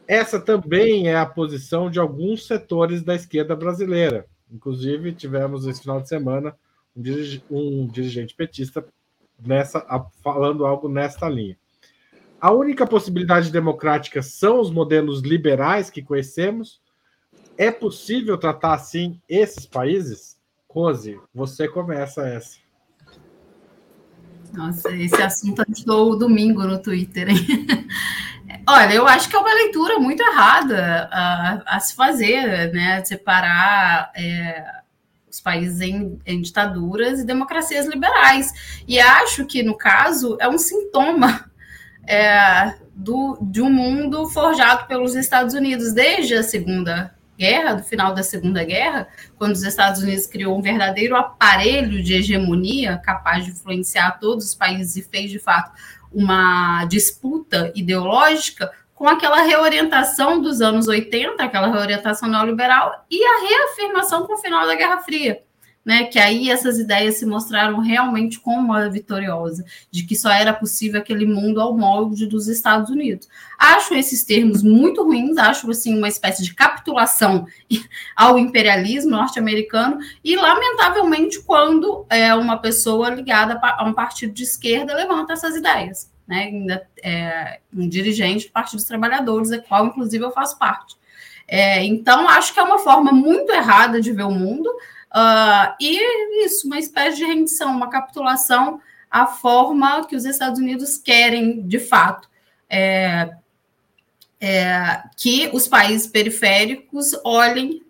Essa também é a posição de alguns setores da esquerda brasileira. Inclusive, tivemos esse final de semana um, dirigente petista nessa, falando algo nesta linha. A única possibilidade democrática são os modelos liberais que conhecemos. É possível tratar assim esses países? Rose, você começa essa.
Nossa, esse assunto estou domingo no Twitter. Hein? Olha, eu acho que é uma leitura muito errada a, a se fazer, né? Separar é, os países em, em ditaduras e democracias liberais. E acho que, no caso, é um sintoma é, do, de um mundo forjado pelos Estados Unidos desde a Segunda Guerra, do final da Segunda Guerra, quando os Estados Unidos criou um verdadeiro aparelho de hegemonia capaz de influenciar todos os países e fez de fato uma disputa ideológica com aquela reorientação dos anos 80, aquela reorientação neoliberal e a reafirmação com o final da Guerra Fria né, que aí essas ideias se mostraram realmente como a vitoriosa, de que só era possível aquele mundo ao molde dos Estados Unidos. Acho esses termos muito ruins, acho assim uma espécie de capitulação ao imperialismo norte-americano e lamentavelmente quando é uma pessoa ligada a um partido de esquerda levanta essas ideias, né, ainda é um dirigente do Partido dos Trabalhadores, a qual inclusive eu faço parte. É, então acho que é uma forma muito errada de ver o mundo. Uh, e isso, uma espécie de rendição, uma capitulação à forma que os Estados Unidos querem de fato. É, é, que os países periféricos olhem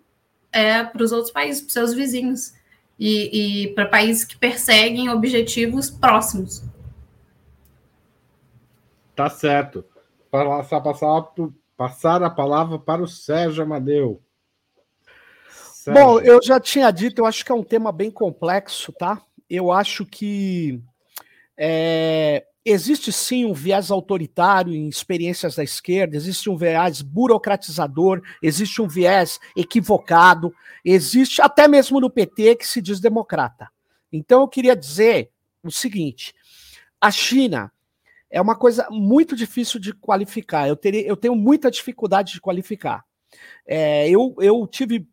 é, para os outros países, para os seus vizinhos, e, e para países que perseguem objetivos próximos.
Tá certo. Passar, passar a palavra para o Sérgio Amadeu.
Bom, eu já tinha dito, eu acho que é um tema bem complexo, tá? Eu acho que É, existe sim um viés autoritário em experiências da esquerda, existe um viés burocratizador, existe um viés equivocado, existe até mesmo no PT que se diz democrata. Então eu queria dizer o seguinte: a China é uma coisa muito difícil de qualificar. Eu, teria, eu tenho muita dificuldade de qualificar. É, eu, eu tive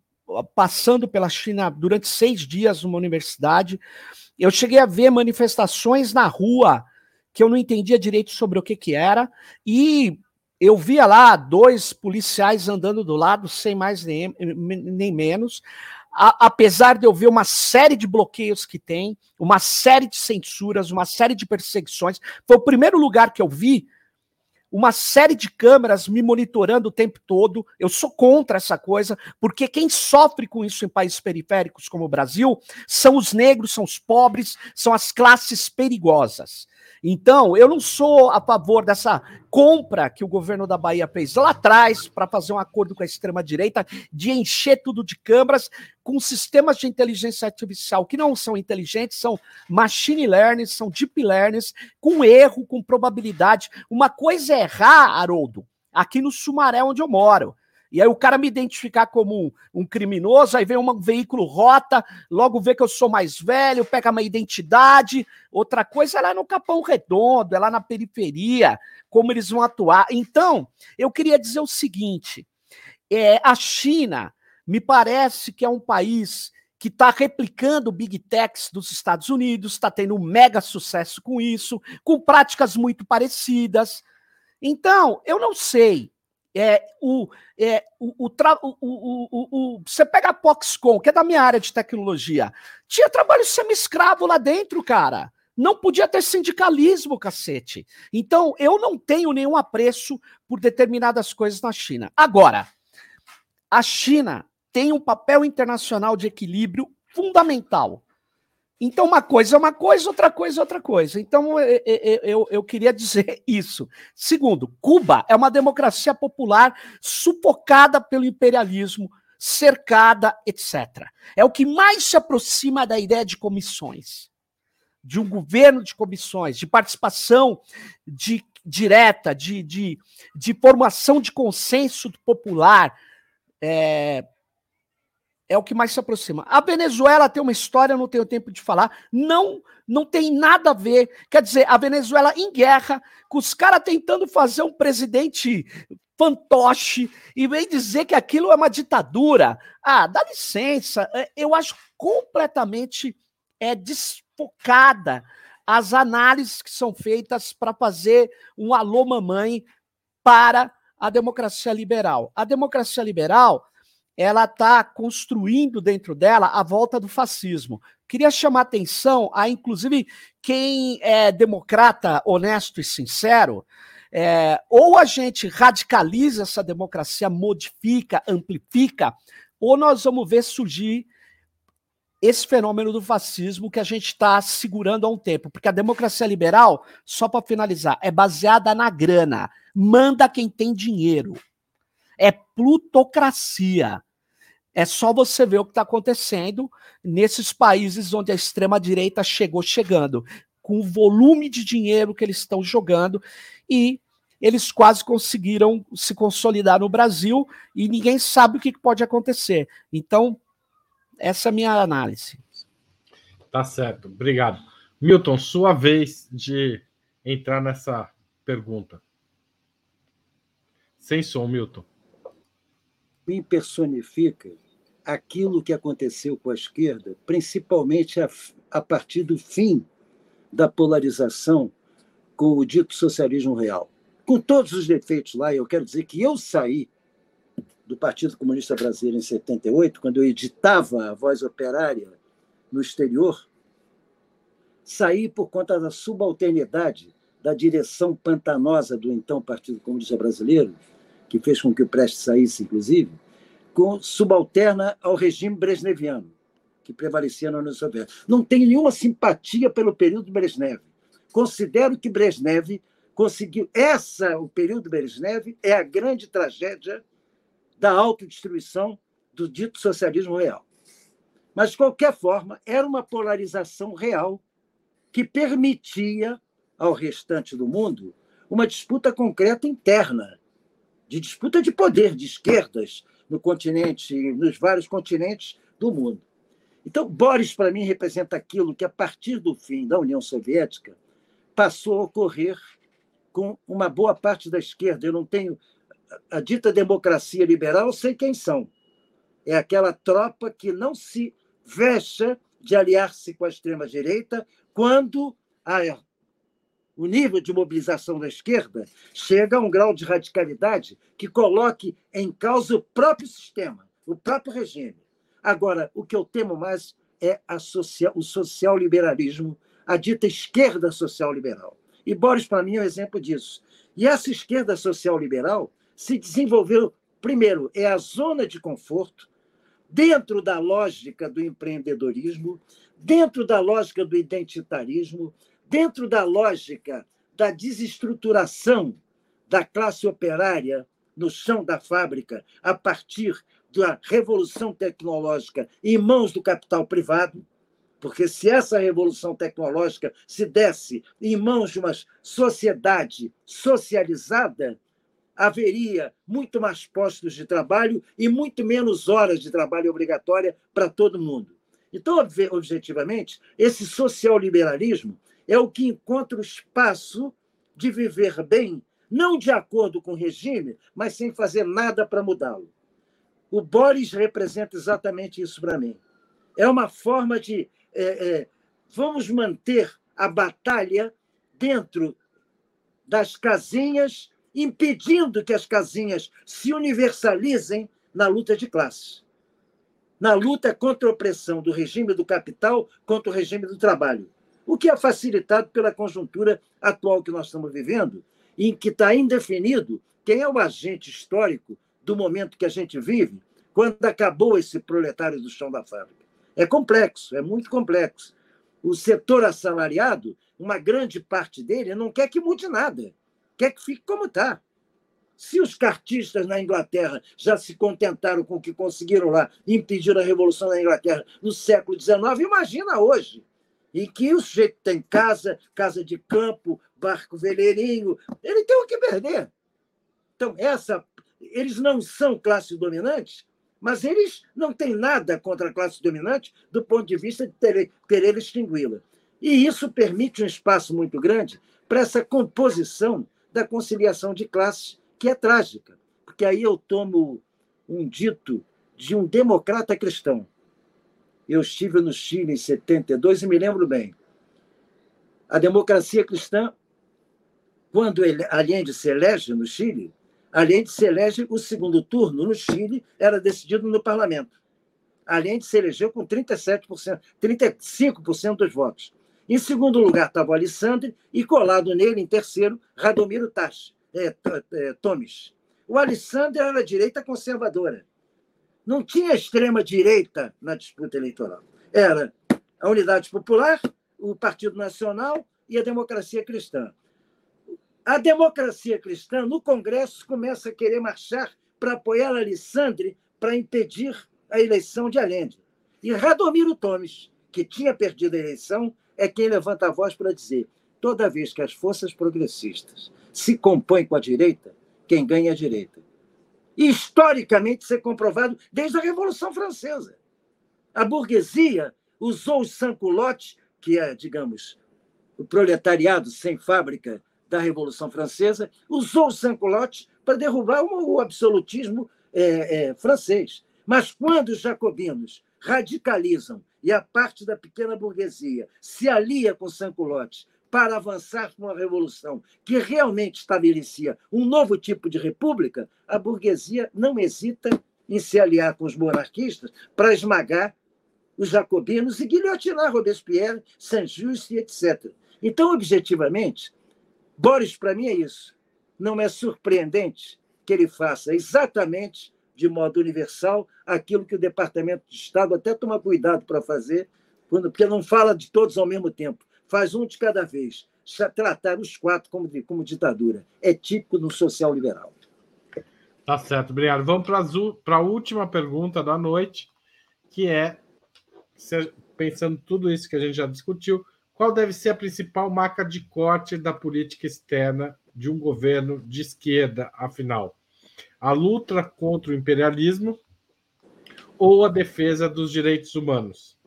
passando pela China durante seis dias numa universidade. Eu cheguei a ver manifestações na rua que eu não entendia direito sobre o que, que era, e eu via lá dois policiais andando do lado, sem mais nem, nem menos. A, apesar de eu ver uma série de bloqueios que tem, uma série de censuras, uma série de perseguições, foi o primeiro lugar que eu vi uma série de câmeras me monitorando o tempo todo. Eu sou contra essa coisa, porque quem sofre com isso em países periféricos como o Brasil são os negros, são os pobres, são as classes perigosas. Então, eu não sou a favor dessa compra que o governo da Bahia fez lá atrás para fazer um acordo com a extrema-direita de encher tudo de câmaras com sistemas de inteligência artificial que não são inteligentes, são machine learning, são deep learning, com erro, com probabilidade. Uma coisa é errar, Haroldo, aqui no Sumaré, onde eu moro. E aí o cara me identificar como um, criminoso, aí vem um veículo rota, logo vê que eu sou mais velho, pega uma identidade. Outra coisa é lá no Capão Redondo, é lá na periferia, como eles vão atuar. Então, eu queria dizer o seguinte: é, a China me parece que é um país que está replicando Big Techs dos Estados Unidos, está tendo um mega sucesso com isso, com práticas muito parecidas. Então, eu não sei é, o, é, o, o, o, o, o, você pega a Foxconn, que é da minha área de tecnologia, tinha trabalho semi-escravo lá dentro, cara. Não podia ter sindicalismo, cacete. Então, eu não tenho nenhum apreço por determinadas coisas na China. Agora, a China tem um papel internacional de equilíbrio fundamental. Então, uma coisa é uma coisa, outra coisa é outra coisa. Então, eu, eu, eu, queria dizer isso. Segundo, Cuba é uma democracia popular sufocada pelo imperialismo, cercada, etc. É o que mais se aproxima da ideia de comissões, de um governo de comissões, de participação de, direta, de, de, de formação de consenso popular. É, é o que mais se aproxima. A Venezuela tem uma história, não tenho tempo de falar, não não tem nada a ver. Quer dizer, a Venezuela em guerra, com os caras tentando fazer um presidente fantoche e vem dizer que aquilo é uma ditadura. Ah, dá licença, é, eu acho completamente é desfocada as análises que são feitas para fazer um alô mamãe para a democracia liberal. A democracia liberal ela está construindo dentro dela a volta do fascismo. Queria chamar atenção a, inclusive, quem é democrata, honesto e sincero, é, ou a gente radicaliza essa democracia, modifica, amplifica, ou nós vamos ver surgir esse fenômeno do fascismo que a gente está segurando há um tempo. Porque a democracia liberal, só para finalizar, é baseada na grana. Manda quem tem dinheiro. Plutocracia. É só você ver o que está acontecendo nesses países onde a extrema-direita chegou chegando, com o volume de dinheiro que eles estão jogando, e eles quase conseguiram se consolidar no Brasil e ninguém sabe o que pode acontecer. Então, essa é a minha análise.
Tá certo, obrigado. Milton, sua vez de entrar nessa pergunta. Sem som, Milton
me personifica aquilo que aconteceu com a esquerda, principalmente a, a partir do fim da polarização com o dito socialismo real. Com todos os defeitos lá, eu quero dizer que eu saí do Partido Comunista Brasileiro em 78, quando eu editava a Voz Operária no exterior, saí por conta da subalternidade da direção pantanosa do então Partido Comunista Brasileiro, que fez com que o Prestes saísse, inclusive, com, subalterna ao regime brezhneviano, que prevalecia na União Soviética. Não tenho nenhuma simpatia pelo período Brezhnev. Considero que Brezhnev conseguiu. Essa, o período Brezhnev, é a grande tragédia da autodestruição do dito socialismo real. Mas, de qualquer forma, era uma polarização real que permitia ao restante do mundo uma disputa concreta interna, de disputa de poder de esquerdas no continente, nos vários continentes do mundo. Então, Boris, para mim, representa aquilo que, a partir do fim da União Soviética, passou a ocorrer com uma boa parte da esquerda. Eu não tenho. A dita democracia liberal, eu sei quem são. É aquela tropa que não se vexa de aliar-se com a extrema-direita quando a, o nível de mobilização da esquerda chega a um grau de radicalidade que coloque em causa o próprio sistema, o próprio regime. Agora, o que eu temo mais é social, o social-liberalismo, a dita esquerda social-liberal. E Boris, para mim, é um exemplo disso. E essa esquerda social-liberal se desenvolveu, primeiro, é a zona de conforto, dentro da lógica do empreendedorismo, dentro da lógica do identitarismo, dentro da lógica da desestruturação da classe operária no chão da fábrica a partir da revolução tecnológica em mãos do capital privado, porque se essa revolução tecnológica se desse em mãos de uma sociedade socializada, haveria muito mais postos de trabalho e muito menos horas de trabalho obrigatória para todo mundo. Então, objetivamente, esse social-liberalismo é o que encontra o espaço de viver bem, não de acordo com o regime, mas sem fazer nada para mudá-lo. O Boris representa exatamente isso para mim. É uma forma de é, é, vamos manter a batalha dentro das casinhas, impedindo que as casinhas se universalizem na luta de classes, na luta contra a opressão do regime do capital contra o regime do trabalho, o que é facilitado pela conjuntura atual que nós estamos vivendo, em que está indefinido quem é o agente histórico do momento que a gente vive, quando acabou esse proletário do chão da fábrica. É complexo, é muito complexo. O setor assalariado, uma grande parte dele não quer que mude nada, quer que fique como está. Se os cartistas na Inglaterra já se contentaram com o que conseguiram lá, impedir a Revolução na Inglaterra no século XIX, imagina hoje, em que o sujeito tem casa, casa de campo, barco veleirinho, ele tem o que perder. Então, essa, eles não são classes dominantes, mas eles não têm nada contra a classe dominante do ponto de vista de querer, querer extingui-la. E isso permite um espaço muito grande para essa composição da conciliação de classes, que é trágica. Porque aí eu tomo um dito de um democrata cristão. Eu estive no Chile em 72 e me lembro bem. A democracia cristã, quando Allende se elege no Chile, Allende se elege o segundo turno no Chile, era decidido no parlamento. Allende se elegeu com 37%, 35% dos votos. Em segundo lugar estava o Alessandro e colado nele, em terceiro, Radomiro Tash, é, é, Tomes. O Alessandro era direita conservadora. Não tinha extrema-direita na disputa eleitoral. Era a Unidade Popular, o Partido Nacional e a Democracia Cristã. A democracia cristã, no Congresso, começa a querer marchar para apoiar Alessandre para impedir a eleição de Allende. E Radomiro Tomes, que tinha perdido a eleição, é quem levanta a voz para dizer: toda vez que as forças progressistas se compõem com a direita, quem ganha é a direita. Historicamente, é comprovado desde a Revolução Francesa. A burguesia usou os sans-culottes, que é, digamos, o proletariado sem fábrica da Revolução Francesa, usou o sans-culotte para derrubar o absolutismo é, é, francês. Mas quando os jacobinos radicalizam e a parte da pequena burguesia se alia com sans-culotte para avançar com uma revolução que realmente estabelecia um novo tipo de república, a burguesia não hesita em se aliar com os monarquistas para esmagar os jacobinos e guilhotinar Robespierre, Saint-Just e etc. Então, objetivamente, Boris, para mim, é isso. Não é surpreendente que ele faça exatamente de modo universal aquilo que o Departamento de Estado até toma cuidado para fazer, porque não fala de todos ao mesmo tempo, faz um de cada vez. Tratar os quatro como, como ditadura. É típico do social liberal.
Tá certo, obrigado. Vamos para a última pergunta da noite, que é, pensando tudo isso que a gente já discutiu, qual deve ser a principal marca de corte da política externa de um governo de esquerda, afinal? A luta contra o imperialismo ou a defesa dos direitos humanos?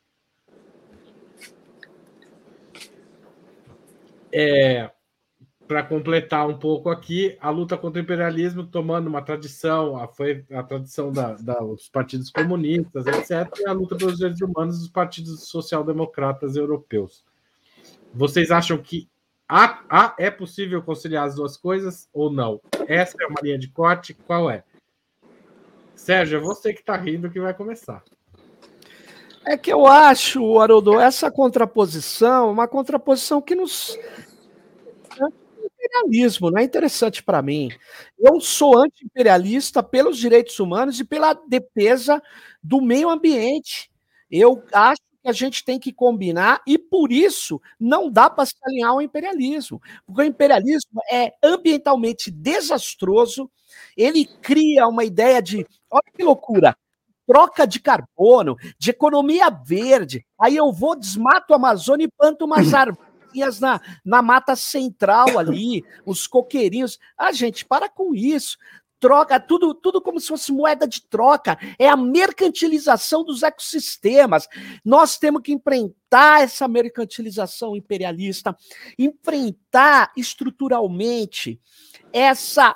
É, para completar um pouco aqui, a luta contra o imperialismo tomando uma tradição, a, foi a tradição da, da, dos partidos comunistas, etc., e a luta pelos direitos humanos dos partidos social-democratas europeus. Vocês acham que há, há, é possível conciliar as duas coisas ou não? Essa é uma linha de corte? Qual é? Sérgio, é você que está rindo que vai começar.
É que eu acho, Haroldo, essa contraposição, uma contraposição que nos imperialismo, não é interessante para mim. Eu sou anti-imperialista pelos direitos humanos e pela defesa do meio ambiente. Eu acho que a gente tem que combinar e por isso não dá para se alinhar ao imperialismo, porque o imperialismo é ambientalmente desastroso. Ele cria uma ideia de, olha que loucura, troca de carbono, de economia verde. Aí eu vou desmato a Amazônia e planto umas árvores na, na mata central ali, os coqueirinhos. Ah, gente, para com isso troca, tudo, tudo como se fosse moeda de troca, é a mercantilização dos ecossistemas. Nós temos que enfrentar essa mercantilização imperialista, enfrentar estruturalmente essa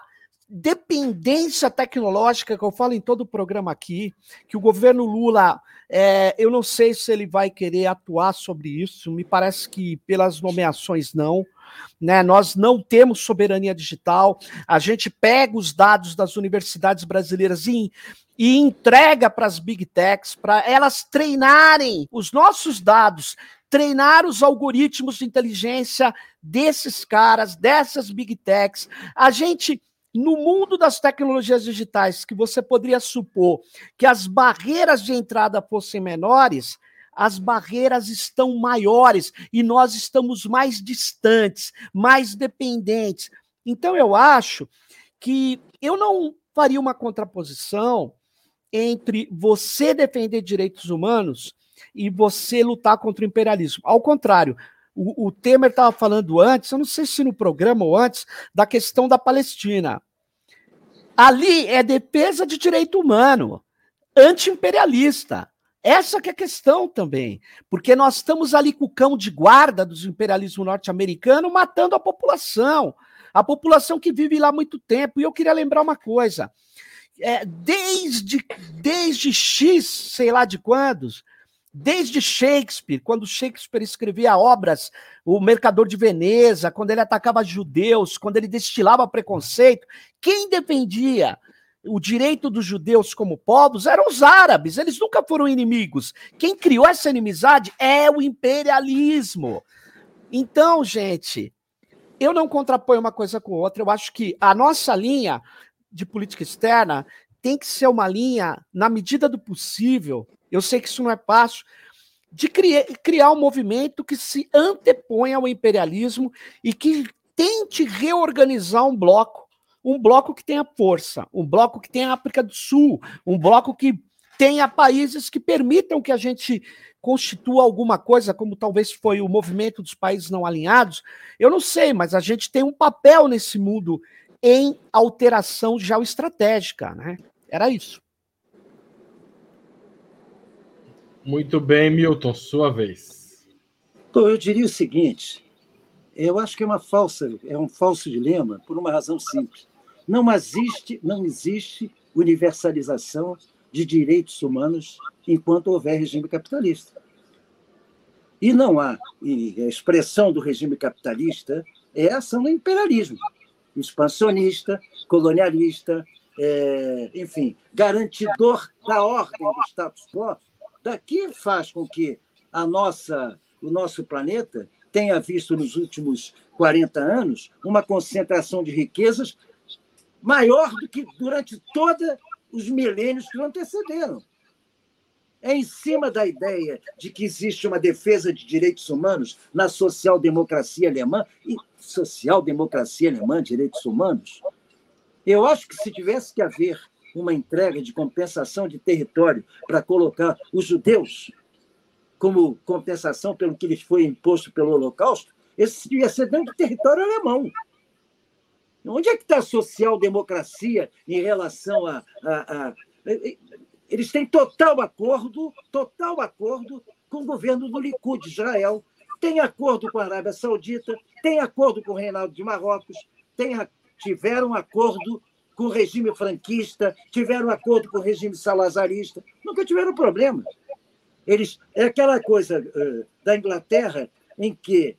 dependência tecnológica que eu falo em todo o programa aqui, que o governo Lula, é, eu não sei se ele vai querer atuar sobre isso, me parece que pelas nomeações não. Né? Nós não temos soberania digital, a gente pega os dados das universidades brasileiras e, e entrega para as big techs, para elas treinarem os nossos dados, treinar os algoritmos de inteligência desses caras, dessas big techs. A gente no mundo das tecnologias digitais, que você poderia supor que as barreiras de entrada fossem menores, as barreiras estão maiores e nós estamos mais distantes, mais dependentes. Então, eu acho que eu não faria uma contraposição entre você defender direitos humanos e você lutar contra o imperialismo. Ao contrário, o, o Temer estava falando antes, eu não sei se no programa ou antes, da questão da Palestina. Ali é defesa de direito humano, anti-imperialista. Essa que é a questão também, porque nós estamos ali com o cão de guarda do imperialismo norte-americano matando a população, a população que vive lá há muito tempo. E eu queria lembrar uma coisa: é, desde, desde X, sei lá de quando, Desde Shakespeare, quando Shakespeare escrevia obras, O Mercador de Veneza, quando ele atacava judeus, quando ele destilava preconceito, quem defendia o direito dos judeus como povos eram os árabes, eles nunca foram inimigos. Quem criou essa inimizade é o imperialismo. Então, gente, eu não contraponho uma coisa com outra, eu acho que a nossa linha de política externa tem que ser uma linha, na medida do possível, eu sei que isso não é fácil, de criar, um movimento que se anteponha ao imperialismo e que tente reorganizar um bloco, um bloco que tenha força, um bloco que tenha África do Sul, um bloco que tenha países que permitam que a gente constitua alguma coisa, como talvez foi o movimento dos países não alinhados. Eu não sei, mas a gente tem um papel nesse mundo em alteração geoestratégica, né? Era isso.
Muito bem, Milton, sua vez.
Então, eu diria o seguinte: eu acho que é uma falsa, é um falso dilema por uma razão simples. Não existe, não existe universalização de direitos humanos enquanto houver regime capitalista. E não há. E a expressão do regime capitalista é a ação do imperialismo expansionista, colonialista, é, enfim, garantidor da ordem do status quo daqui faz com que a nossa, o nosso planeta tenha visto nos últimos 40 anos uma concentração de riquezas maior do que durante todos os milênios que o antecederam. É em cima da ideia de que existe uma defesa de direitos humanos na social-democracia alemã, e social-democracia alemã, direitos humanos, eu acho que se tivesse que haver uma entrega de compensação de território para colocar os judeus como compensação pelo que lhes foi imposto pelo Holocausto, esse devia ser dentro do território alemão. Onde é que está a social-democracia em relação a, a, a, Eles têm total acordo, total acordo com o governo do Likud Israel, tem acordo com a Arábia Saudita, tem acordo com o Reinaldo de Marrocos, tem, tiveram acordo com o regime franquista, tiveram acordo com o regime salazarista, nunca tiveram problema. Eles, é aquela coisa uh, da Inglaterra em que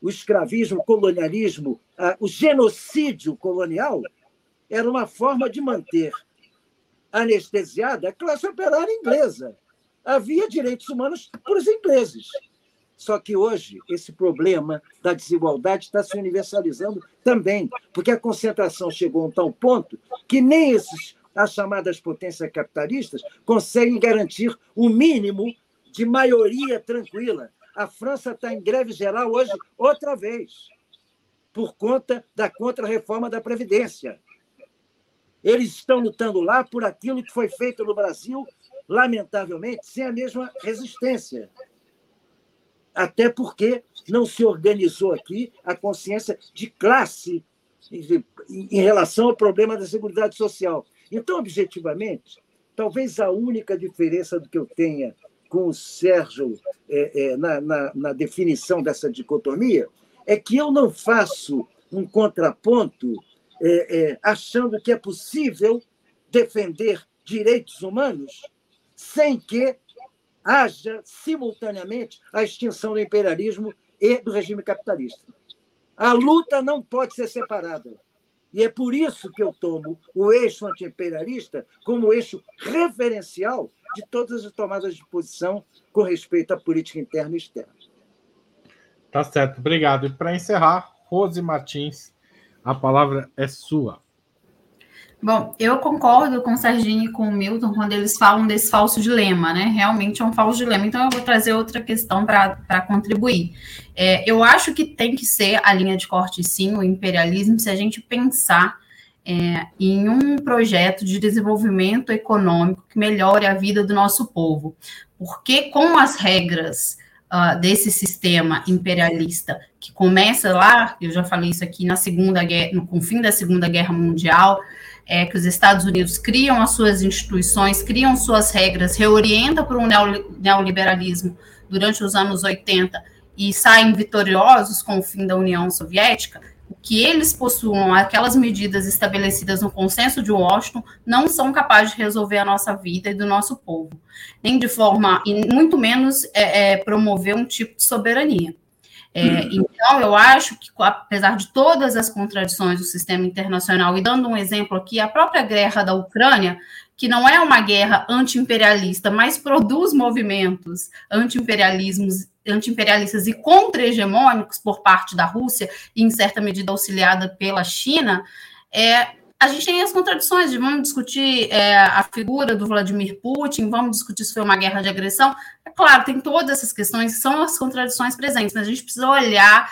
o escravismo, o colonialismo, uh, o genocídio colonial era uma forma de manter anestesiada a classe operária inglesa. Havia direitos humanos para os ingleses. Só que hoje esse problema da desigualdade está se universalizando também, porque a concentração chegou a um tal ponto que nem esses as chamadas potências capitalistas conseguem garantir o mínimo de maioria tranquila. A França está em greve geral hoje outra vez, por conta da contra-reforma da Previdência. Eles estão lutando lá por aquilo que foi feito no Brasil, lamentavelmente, sem a mesma resistência. Até porque não se organizou aqui a consciência de classe em relação ao problema da segurança social. Então, objetivamente, talvez a única diferença do que eu tenha com o Sérgio é, é, na, na, na definição dessa dicotomia é que eu não faço um contraponto é, é, achando que é possível defender direitos humanos sem que haja simultaneamente a extinção do imperialismo e do regime capitalista. A luta não pode ser separada. E é por isso que eu tomo o eixo antiimperialista como eixo referencial de todas as tomadas de posição com respeito à política interna e externa.
Tá certo, obrigado. E para encerrar, Rose Martins, a palavra é sua.
Bom, eu concordo com o Serginho e com o Milton quando eles falam desse falso dilema, né? Realmente é um falso dilema. Então, eu vou trazer outra questão para contribuir. É, eu acho que tem que ser a linha de corte, sim, o imperialismo, se a gente pensar é, em um projeto de desenvolvimento econômico que melhore a vida do nosso povo. Porque com as regras uh, desse sistema imperialista, que começa lá, eu já falei isso aqui na Segunda Guerra, no, com o fim da Segunda Guerra Mundial, é, que os Estados Unidos criam as suas instituições, criam suas regras, reorientam para um neoliberalismo durante os anos 80 e saem vitoriosos com o fim da União Soviética, que eles possuam aquelas medidas estabelecidas no consenso de Washington não são capazes de resolver a nossa vida e do nosso povo, nem de forma, e muito menos é, é, promover um tipo de soberania. É. Então, eu acho que, apesar de todas as contradições do sistema internacional, e dando um exemplo aqui, a própria guerra da Ucrânia, que não é uma guerra anti-imperialista, mas produz movimentos anti-imperialismos anti-imperialistas e contra-hegemônicos por parte da Rússia, e em certa medida auxiliada pela China, é, a gente tem as contradições de vamos discutir é, a figura do Vladimir Putin, vamos discutir se foi uma guerra de agressão. É claro, tem todas essas questões, são as contradições presentes, mas a gente precisa olhar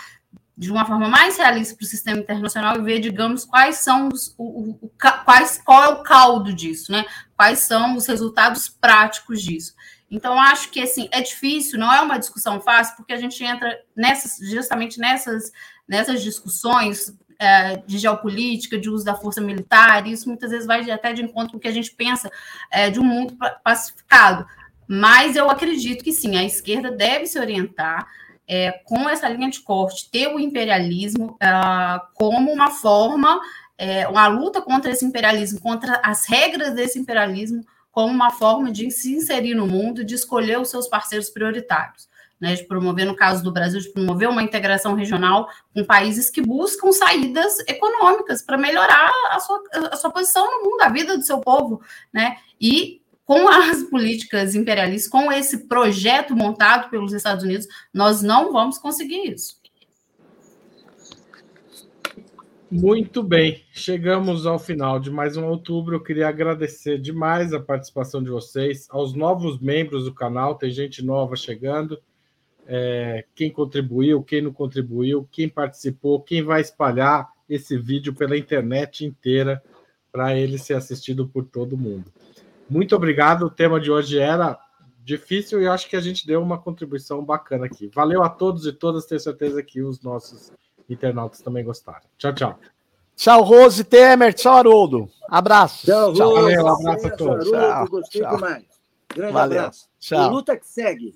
de uma forma mais realista para o sistema internacional e ver, digamos, quais são os, o, o, quais, qual é o caldo disso, né? Quais são os resultados práticos disso. Então, acho que assim, é difícil, não é uma discussão fácil, porque a gente entra nessas, justamente nessas, nessas discussões é, de geopolítica, de uso da força militar, isso muitas vezes vai até de encontro com o que a gente pensa é, de um mundo pacificado. Mas eu acredito que sim, a esquerda deve se orientar é, com essa linha de corte, ter o imperialismo é, como uma forma, uma luta contra esse imperialismo, contra as regras desse imperialismo, como uma forma de se inserir no mundo, de escolher os seus parceiros prioritários né, de promover, no caso do Brasil, de promover uma integração regional com países que buscam saídas econômicas para melhorar a sua, a sua posição no mundo, a vida do seu povo, né? E com as políticas imperialistas, com esse projeto montado pelos Estados Unidos, nós não vamos conseguir isso.
Muito bem, chegamos ao final de mais um outubro. Eu queria agradecer demais a participação de vocês, aos novos membros do canal, tem gente nova chegando é, quem contribuiu, quem não contribuiu, quem participou, quem vai espalhar esse vídeo pela internet inteira para ele ser assistido por todo mundo. Muito obrigado. O tema de hoje era difícil e acho que a gente deu uma contribuição bacana aqui. Valeu a todos e todas, tenho certeza que os nossos internautas também gostaram. Tchau, tchau.
Tchau, Rose Temer. Tchau, Haroldo. Abraço.
Tchau,
tchau.
Rose.
Valeu, um abraço a todos.
Haroldo, gostei tchau. demais. Grande
Valeu.
abraço.
Tchau.
E luta que segue.